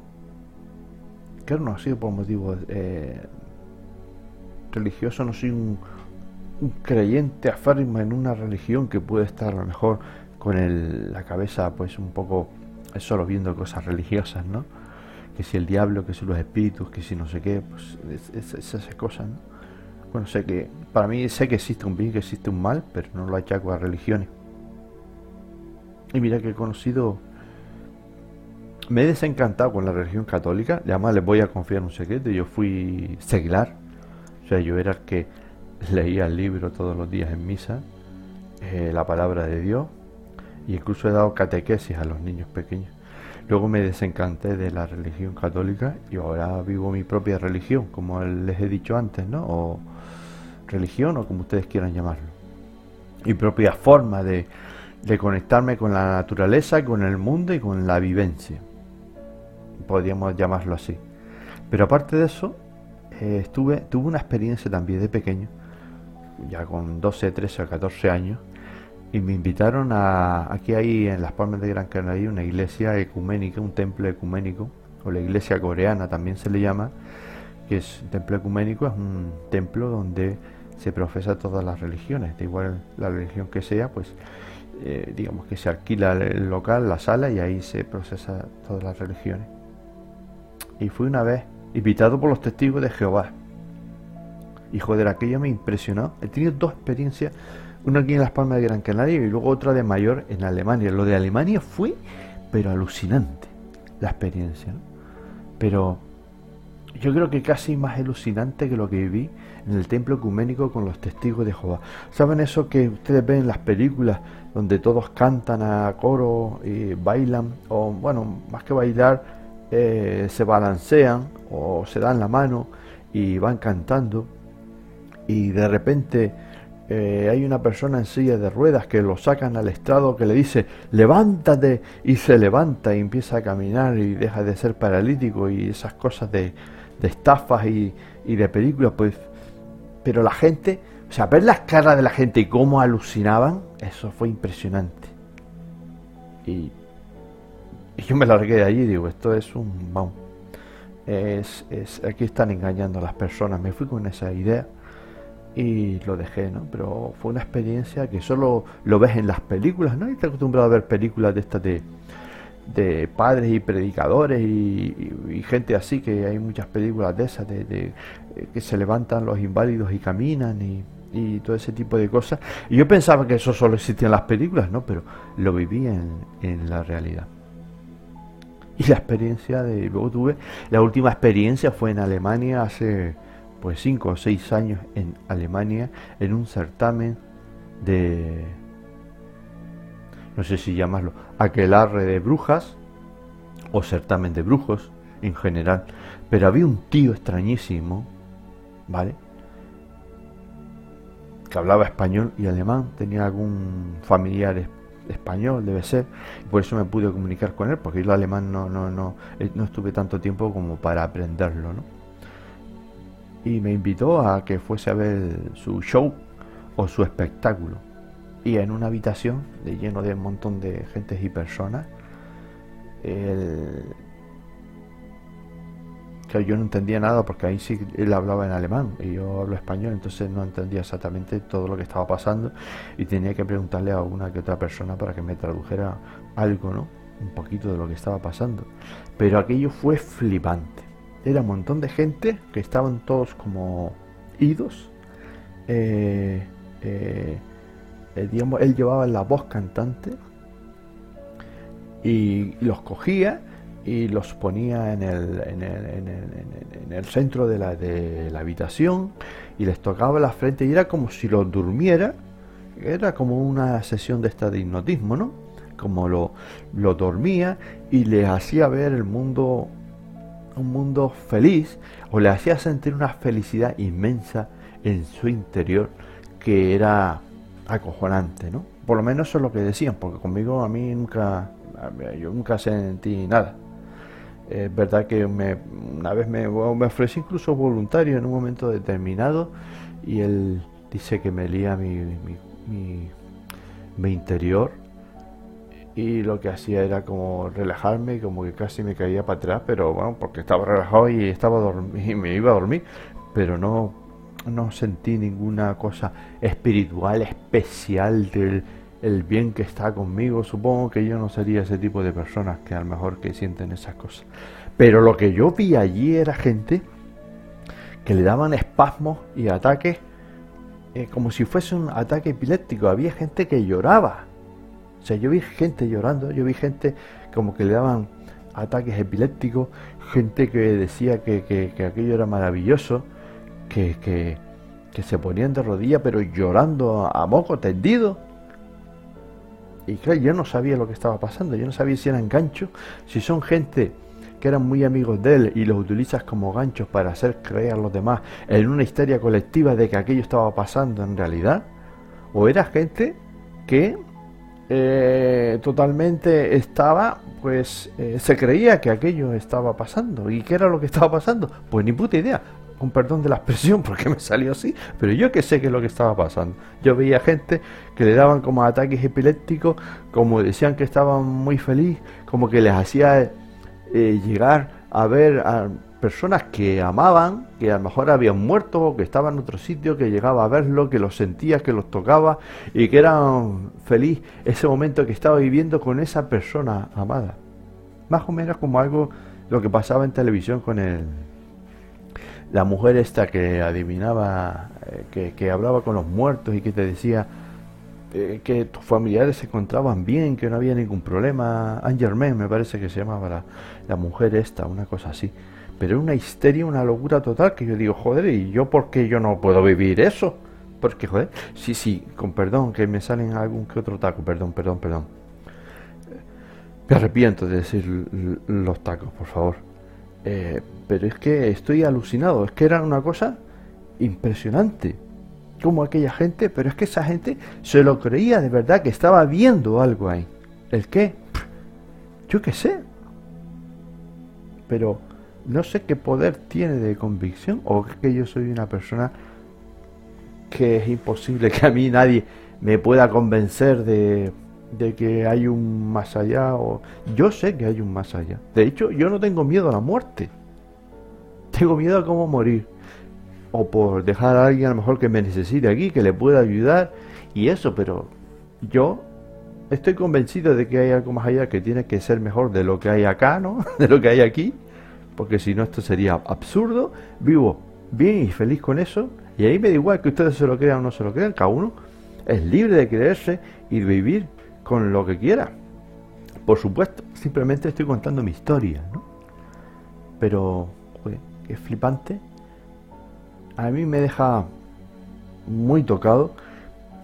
claro, no ha sido por motivos eh, religiosos, no soy un, creyente afirma en una religión que puede estar a lo mejor con el, la cabeza pues un poco solo viendo cosas religiosas, ¿no? Que si el diablo, que si los espíritus, que si no sé qué, pues esas cosas, ¿no? Bueno, sé que para mí sé que existe un bien, que existe un mal, pero no lo achaco a religiones. Y mira que he conocido, me he desencantado con la religión católica, además les voy a confiar un secreto, yo fui seglar, o sea, yo era el que leía el libro todos los días en misa, eh, la palabra de Dios, y incluso he dado catequesis a los niños pequeños. Luego me desencanté de la religión católica y ahora vivo mi propia religión, como les he dicho antes, ¿no? O religión o como ustedes quieran llamarlo. Mi propia forma de, conectarme con la naturaleza, con el mundo y con la vivencia. Podríamos llamarlo así. Pero aparte de eso, eh, estuve, tuve una experiencia también de pequeño, ya con 12, 13 o 14 años, y me invitaron a, aquí hay en las Palmas de Gran Canaria una iglesia ecuménica, un templo ecuménico, o la iglesia coreana también se le llama, que es un templo ecuménico, es un templo donde se profesa todas las religiones, de igual la religión que sea, pues eh, digamos que se alquila el local, la sala y ahí se procesa todas las religiones. Y fui una vez invitado por los testigos de Jehová. Y joder, aquello me impresionó. He tenido dos experiencias una aquí en Las Palmas de Gran Canaria y luego otra de mayor en Alemania. Lo de Alemania fue, pero alucinante, la experiencia. Pero yo creo que casi más alucinante que lo que viví en el templo ecuménico con los testigos de Jehová. ¿Saben eso que ustedes ven en las películas donde todos cantan a coro y bailan? O bueno, más que bailar, eh, se balancean o se dan la mano y van cantando. Y de repente eh, hay una persona en silla de ruedas que lo sacan al estrado que le dice levántate y se levanta y empieza a caminar y deja de ser paralítico y esas cosas de, estafas y, de películas pues. Pero la gente o sea ver las caras de la gente y cómo alucinaban eso fue impresionante. Y, yo me largué de allí y digo esto es un vamos es, es aquí están engañando a las personas. Me fui con esa idea y lo dejé, ¿no? Pero fue una experiencia que solo lo ves en las películas, ¿no? Y te acostumbrado a ver películas de estas de, de padres y predicadores y, gente así, que hay muchas películas de esas, de, eh, que se levantan los inválidos y caminan y, y, todo ese tipo de cosas. Y yo pensaba que eso solo existía en las películas, ¿no? Pero lo viví en, en la realidad. Y la experiencia de, luego tuve, la última experiencia fue en Alemania hace pues cinco o seis años en Alemania en un certamen de, no sé si llamarlo, aquelarre de brujas o certamen de brujos en general, pero había un tío extrañísimo, ¿vale? que hablaba español y alemán, tenía algún familiar español, debe ser, por eso me pude comunicar con él, porque yo el alemán no, no, no, eh, no estuve tanto tiempo como para aprenderlo, ¿no? Y me invitó a que fuese a ver su show o su espectáculo. Y en una habitación de, lleno de un montón de gentes y personas, el, que yo no entendía nada porque ahí sí él hablaba en alemán y yo hablo español, entonces no entendía exactamente todo lo que estaba pasando y tenía que preguntarle a una que otra persona para que me tradujera algo, ¿no? Un poquito de lo que estaba pasando. Pero aquello fue flipante. Era un montón de gente que estaban todos como idos. Eh, eh, eh, él llevaba la voz cantante y los cogía y los ponía en el, en el, en el, en el centro de la, de la, habitación y les tocaba la frente y era como si los durmiera, era como una sesión de esta de hipnotismo, ¿no? Como lo, lo dormía y les hacía ver el mundo, un mundo feliz, o le hacía sentir una felicidad inmensa en su interior que era acojonante, ¿no? Por lo menos eso es lo que decían, porque conmigo a mí nunca, yo nunca sentí nada. Es verdad que me, una vez me, me ofrecí incluso voluntario en un momento determinado y él dice que me lía mi, mi, mi, interior y lo que hacía era como relajarme, como que casi me caía para atrás, pero bueno, porque estaba relajado y estaba y me iba a dormir, pero no, no sentí ninguna cosa espiritual especial del el bien que está conmigo, supongo que yo no sería ese tipo de personas que a lo mejor que sienten esas cosas. Pero lo que yo vi allí era gente que le daban espasmos y ataques eh, como si fuese un ataque epiléptico. Había gente que lloraba. O sea, yo vi gente llorando, yo vi gente como que le daban ataques epilépticos, gente que decía que, que, aquello era maravilloso, que, que, se ponían de rodillas pero llorando a, a moco tendido. Y claro, yo no sabía lo que estaba pasando, yo no sabía si eran ganchos, si son gente que eran muy amigos de él y los utilizas como ganchos para hacer creer a los demás en una historia colectiva de que aquello estaba pasando en realidad, o era gente que eh, totalmente estaba, pues eh, se creía que aquello estaba pasando. ¿Y qué era lo que estaba pasando? Pues ni puta idea con perdón de la expresión porque me salió así, pero yo que sé qué es lo que estaba pasando. Yo veía gente que le daban como ataques epilépticos, como decían que estaban muy feliz, como que les hacía eh, llegar a ver a personas que amaban, que a lo mejor habían muerto o que estaban en otro sitio, que llegaba a verlo, que los sentía, que los tocaba y que eran feliz ese momento que estaba viviendo con esa persona amada. Más o menos como algo lo que pasaba en televisión con el la mujer esta que adivinaba, eh, que, hablaba con los muertos y que te decía eh, que tus familiares se encontraban bien, que no había ningún problema. Angermain me parece que se llamaba la, la mujer esta, una cosa así. Pero una histeria, una locura total que yo digo, joder, ¿y yo por qué yo no puedo vivir eso? Porque, joder, sí, sí, con perdón, que me salen algún que otro taco, perdón, perdón, perdón. Me arrepiento de decir los tacos, por favor. Eh, pero es que estoy alucinado, es que era una cosa impresionante. Como aquella gente, pero es que esa gente se lo creía de verdad que estaba viendo algo ahí. ¿El qué? Yo qué sé. Pero no sé qué poder tiene de convicción o que yo soy una persona que es imposible que a mí nadie me pueda convencer de, de que hay un más allá o yo sé que hay un más allá. De hecho, yo no tengo miedo a la muerte. Tengo miedo a cómo morir o por dejar a alguien a lo mejor que me necesite aquí, que le pueda ayudar y eso, pero yo estoy convencido de que hay algo más allá que tiene que ser mejor de lo que hay acá, ¿no? De lo que hay aquí, porque si no esto sería absurdo. Vivo bien y feliz con eso y ahí me da igual que ustedes se lo crean o no se lo crean, cada uno es libre de creerse y vivir con lo que quiera. Por supuesto, simplemente estoy contando mi historia, ¿no? Pero, joder, qué flipante. A mí me deja muy tocado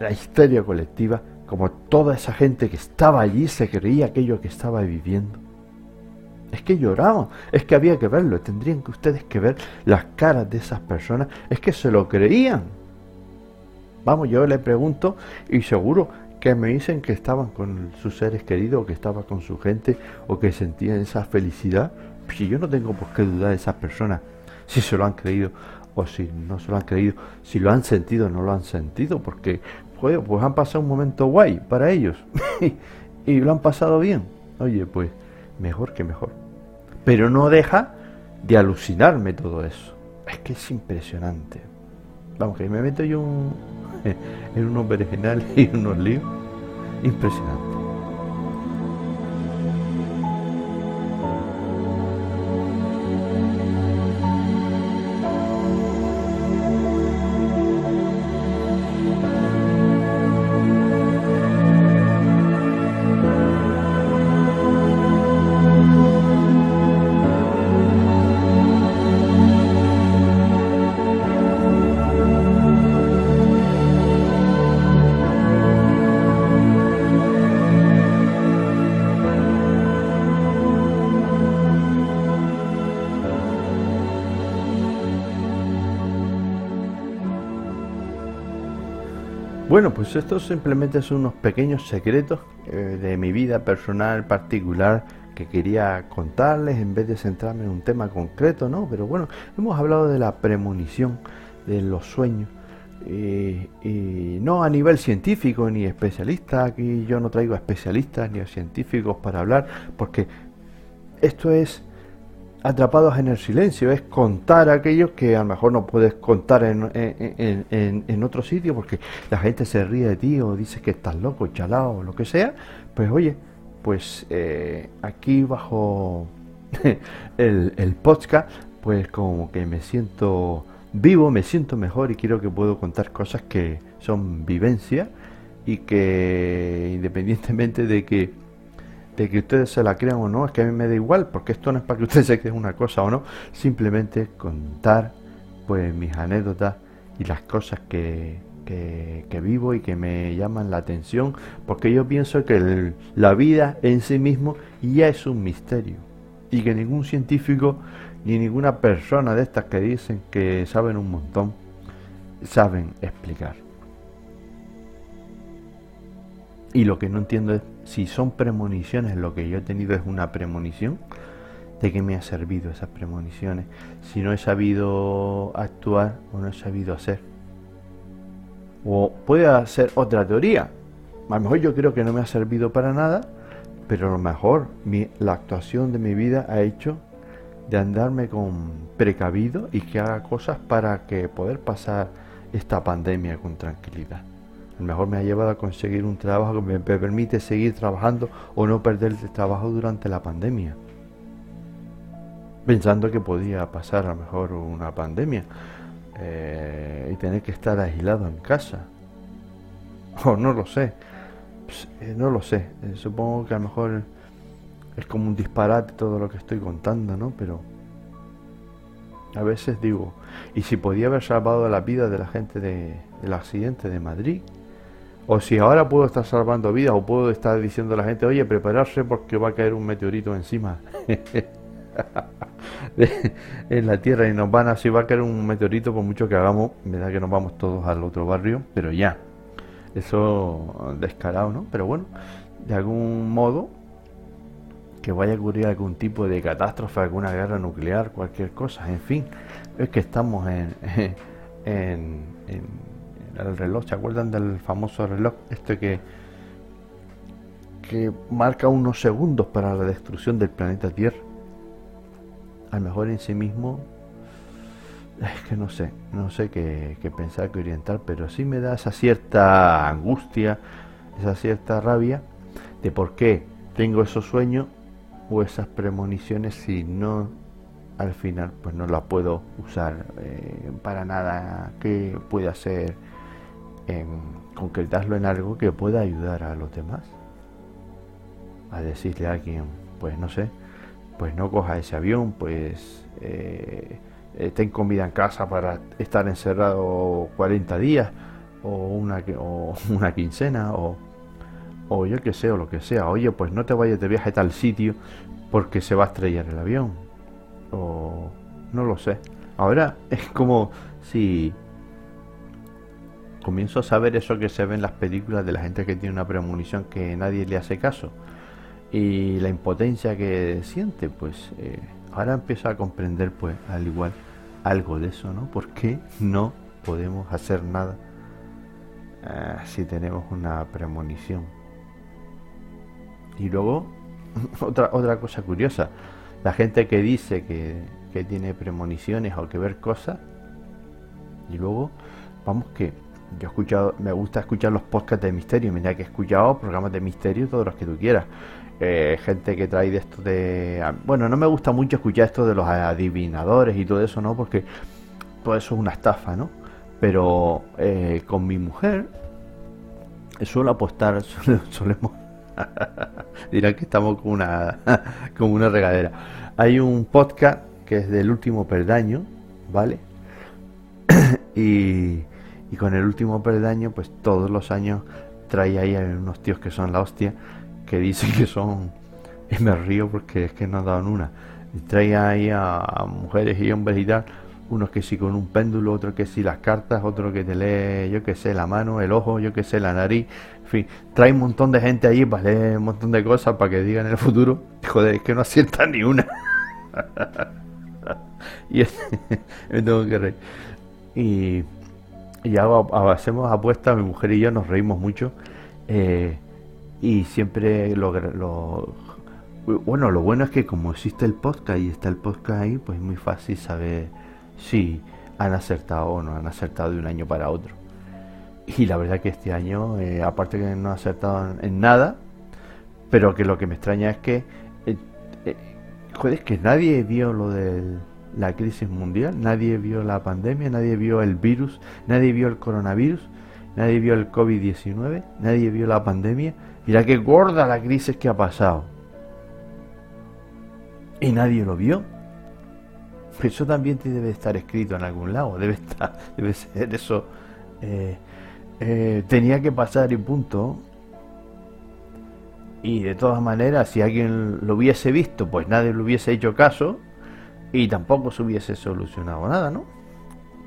la histeria colectiva, como toda esa gente que estaba allí se creía aquello que estaba viviendo. Es que lloraban, es que había que verlo, tendrían que ustedes que ver las caras de esas personas, es que se lo creían. Vamos, yo le pregunto y seguro que me dicen que estaban con sus seres queridos, o que estaban con su gente, o que sentían esa felicidad. Si yo no tengo por qué dudar de esas personas, si se lo han creído o si no se lo han creído, si lo han sentido o no lo han sentido, porque pues, pues han pasado un momento guay para ellos y lo han pasado bien. Oye, pues mejor que mejor. Pero no deja de alucinarme todo eso. Es que es impresionante. Vamos, que me meto yo en unos berenjenales y unos líos. Impresionante. Bueno, pues estos simplemente son unos pequeños secretos eh, de mi vida personal particular que quería contarles en vez de centrarme en un tema concreto, ¿no? Pero bueno, hemos hablado de la premonición, de los sueños, y, y no a nivel científico ni especialista, aquí yo no traigo especialistas ni a científicos para hablar, porque esto es atrapados en el silencio, es contar aquellos que a lo mejor no puedes contar en, en, en, otro sitio porque la gente se ríe de ti o dice que estás loco, chalado o lo que sea, pues oye, pues eh, aquí bajo el, el podcast, pues como que me siento vivo, me siento mejor y quiero que puedo contar cosas que son vivencia y que independientemente de que de que ustedes se la crean o no, es que a mí me da igual, porque esto no es para que ustedes se creen una cosa o no, simplemente contar pues mis anécdotas y las cosas que, que, vivo y que me llaman la atención, porque yo pienso que la vida en sí mismo ya es un misterio y que ningún científico ni ninguna persona de estas que dicen que saben un montón saben explicar. Y lo que no entiendo es si son premoniciones, lo que yo he tenido es una premonición, ¿de qué me ha servido esas premoniciones? Si no he sabido actuar o no he sabido hacer. O puede ser otra teoría. A lo mejor yo creo que no me ha servido para nada, pero a lo mejor la actuación de mi vida ha hecho de andarme con precavido y que haga cosas para que poder pasar esta pandemia con tranquilidad mejor me ha llevado a conseguir un trabajo que me permite seguir trabajando o no perder el trabajo durante la pandemia. Pensando que podía pasar a lo mejor una pandemia eh, y tener que estar aislado en casa. O no lo sé. Pues, eh, no lo sé. Eh, supongo que a lo mejor es como un disparate todo lo que estoy contando, ¿no? Pero a veces digo, ¿y si podía haber salvado la vida de la gente del accidente de Madrid? O si ahora puedo estar salvando vidas o puedo estar diciendo a la gente, oye, prepararse porque va a caer un meteorito encima en la Tierra y nos van a, si va a caer un meteorito, por mucho que hagamos, da que nos vamos todos al otro barrio, pero ya, eso descarado, ¿no? Pero bueno, de algún modo, que vaya a ocurrir algún tipo de catástrofe, alguna guerra nuclear, cualquier cosa, en fin, es que estamos en, en el reloj, ¿se acuerdan del famoso reloj este que, que marca unos segundos para la destrucción del planeta Tierra? A lo mejor en sí mismo, es que no sé, no sé qué, pensar, qué orientar, pero sí me da esa cierta angustia, esa cierta rabia de por qué tengo esos sueños o esas premoniciones si no al final pues no la puedo usar eh, para nada. Que pueda ser concretarlo en algo que pueda ayudar a los demás. A decirle a alguien, pues no sé, pues no coja ese avión, pues eh, ten comida en casa para estar encerrado 40 días o una, o una quincena o, o yo que sé, o lo que sea. Oye, pues no te vayas de viaje a tal sitio porque se va a estrellar el avión. O no lo sé. Ahora es como si comienzo a saber eso que se ve en las películas de la gente que tiene una premonición que nadie le hace caso y la impotencia que siente, pues eh, ahora empiezo a comprender, pues al igual, algo de eso, ¿no? ¿Por qué no podemos hacer nada eh, si tenemos una premonición? Y luego, otra, otra cosa curiosa, la gente que dice que, que tiene premoniciones o que ver cosas, y luego, vamos que yo he escuchado, me gusta escuchar los podcasts de misterio, mira que he escuchado programas de misterio, todos los que tú quieras. Eh, gente que trae de esto de... Bueno, no me gusta mucho escuchar esto de los adivinadores y todo eso, ¿no? Porque todo eso es una estafa, ¿no? Pero eh, con mi mujer suelo apostar, solemos... Dirán que estamos como una, como una regadera. Hay un podcast que es del último perdaño, ¿vale? y, y con el último perdaño, pues todos los años trae ahí unos tíos que son la hostia que dicen que son, y me río porque es que no dado una, trae ahí a, mujeres y hombres y tal, unos que sí con un péndulo, otros que sí las cartas, otro que te lee, yo que sé, la mano, el ojo, yo que sé, la nariz, en fin, trae un montón de gente allí para leer un montón de cosas para que digan en el futuro, joder, es que no acierta ni una. y me tengo que reír. Y, y hacemos apuestas, mi mujer y yo nos reímos mucho. Eh, y siempre lo, lo, bueno lo bueno es que como existe el podcast y está el podcast ahí pues es muy fácil saber si han acertado o no han acertado de un año para otro y la verdad que este año eh, aparte que no han acertado en, nada pero que lo que me extraña es que eh, eh, joder que nadie vio lo de la crisis mundial nadie vio la pandemia nadie vio el virus nadie vio el coronavirus nadie vio el covid-19 nadie vio la pandemia Mira qué gorda la crisis que ha pasado. Y nadie lo vio. Eso también te debe estar escrito en algún lado. Debe estar, debe ser eso. Eh, eh, tenía que pasar y punto. Y de todas maneras, si alguien lo hubiese visto, pues nadie le hubiese hecho caso y tampoco se hubiese solucionado nada, ¿no?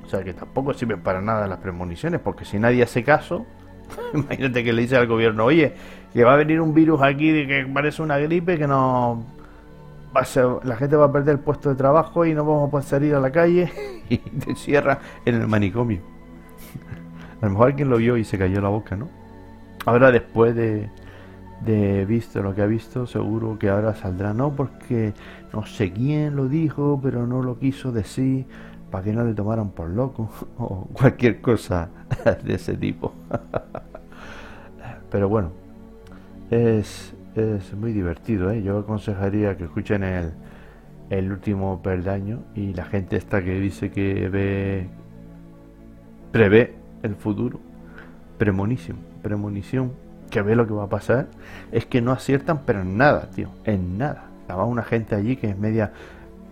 O sea que tampoco sirven para nada las premoniciones, porque si nadie hace caso, imagínate que le dice al gobierno, oye, que va a venir un virus aquí que parece una gripe que no va a ser, la gente va a perder el puesto de trabajo y no vamos a poder salir a la calle y te cierra en el manicomio. A lo mejor alguien lo vio y se cayó la boca, ¿no? Ahora después de, de visto lo que ha visto, seguro que ahora saldrá, no porque no sé quién lo dijo, pero no lo quiso decir para que no le tomaran por loco o cualquier cosa de ese tipo. Pero bueno, es, es muy divertido, ¿eh? Yo aconsejaría que escuchen el, el último peldaño y la gente esta que dice que ve, prevé el futuro, premonición, premonición, que ve lo que va a pasar, es que no aciertan pero en nada, tío, en nada. Va una gente allí que es media,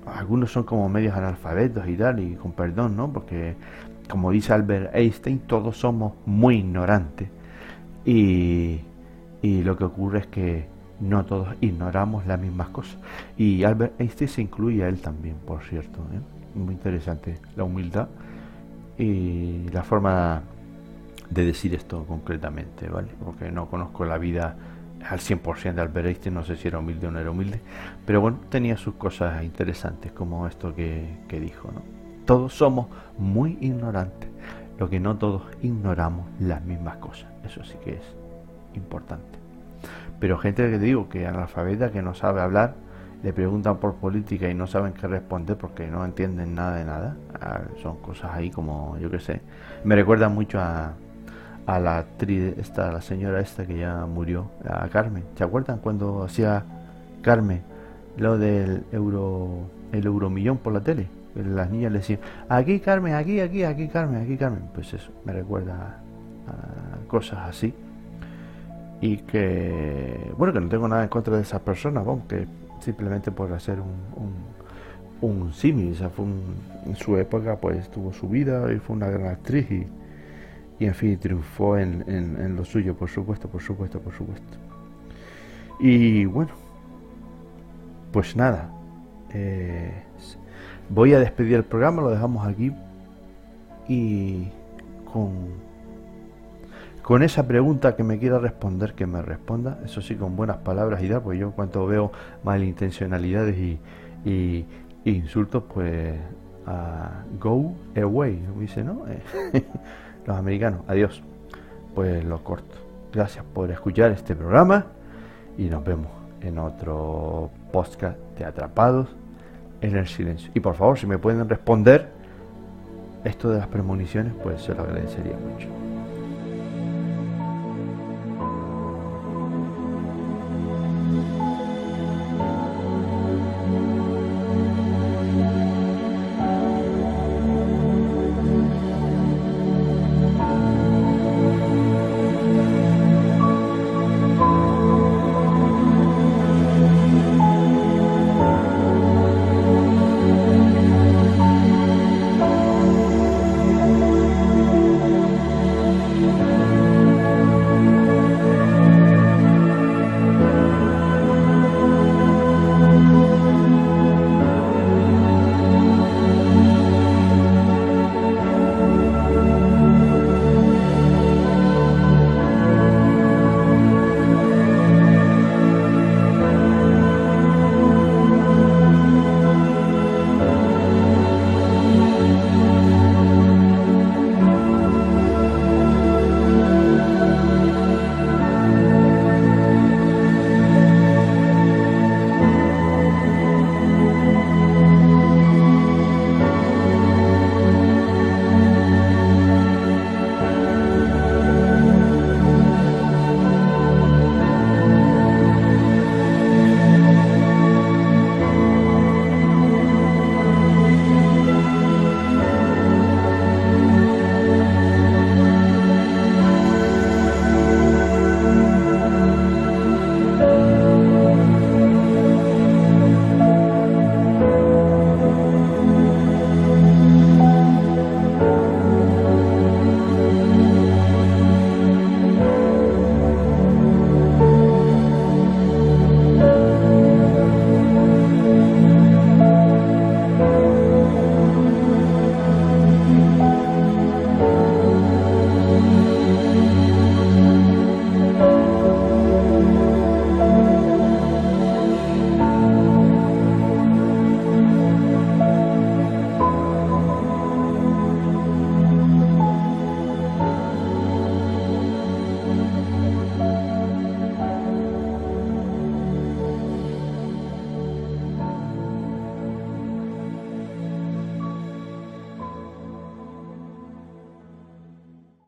algunos son como medios analfabetos y tal, y con perdón, ¿no? Porque como dice Albert Einstein, todos somos muy ignorantes. Y y lo que ocurre es que no todos ignoramos las mismas cosas. Y Albert Einstein se incluye a él también, por cierto. ¿eh? Muy interesante la humildad y la forma de decir esto concretamente, ¿vale? Porque no conozco la vida al 100% de Albert Einstein, no sé si era humilde o no era humilde, pero bueno, tenía sus cosas interesantes, como esto que, que dijo, ¿no? Todos somos muy ignorantes, lo que no todos ignoramos las mismas cosas, eso sí que es importante. Pero gente que digo que analfabeta, que no sabe hablar, le preguntan por política y no saben qué responder porque no entienden nada de nada. Ah, son cosas ahí como, yo qué sé. Me recuerda mucho a, a la actriz, esta, la señora esta que ya murió, a Carmen. ¿Se acuerdan cuando hacía Carmen lo del euro, el euromillón por la tele? Las niñas le decían, aquí Carmen, aquí, aquí, aquí Carmen, aquí Carmen. Pues eso, me recuerda a cosas así y que, bueno, que no tengo nada en contra de esas personas, vamos, que simplemente por hacer un, un, un símil, o fue en su época pues tuvo su vida y fue una gran actriz y, y en fin, triunfó en, en, lo suyo, por supuesto, por supuesto, por supuesto. Y bueno, pues nada, eh, voy a despedir el programa, lo dejamos aquí y con con esa pregunta que me quiera responder, que me responda, eso sí, con buenas palabras y tal, porque yo cuando veo malintencionalidades y, y, insultos, pues go away, dice, ¿no? Los americanos, adiós. Pues lo corto. Gracias por escuchar este programa y nos vemos en otro podcast de Atrapados en el Silencio. Y por favor, si me pueden responder esto de las premoniciones, pues se lo agradecería mucho.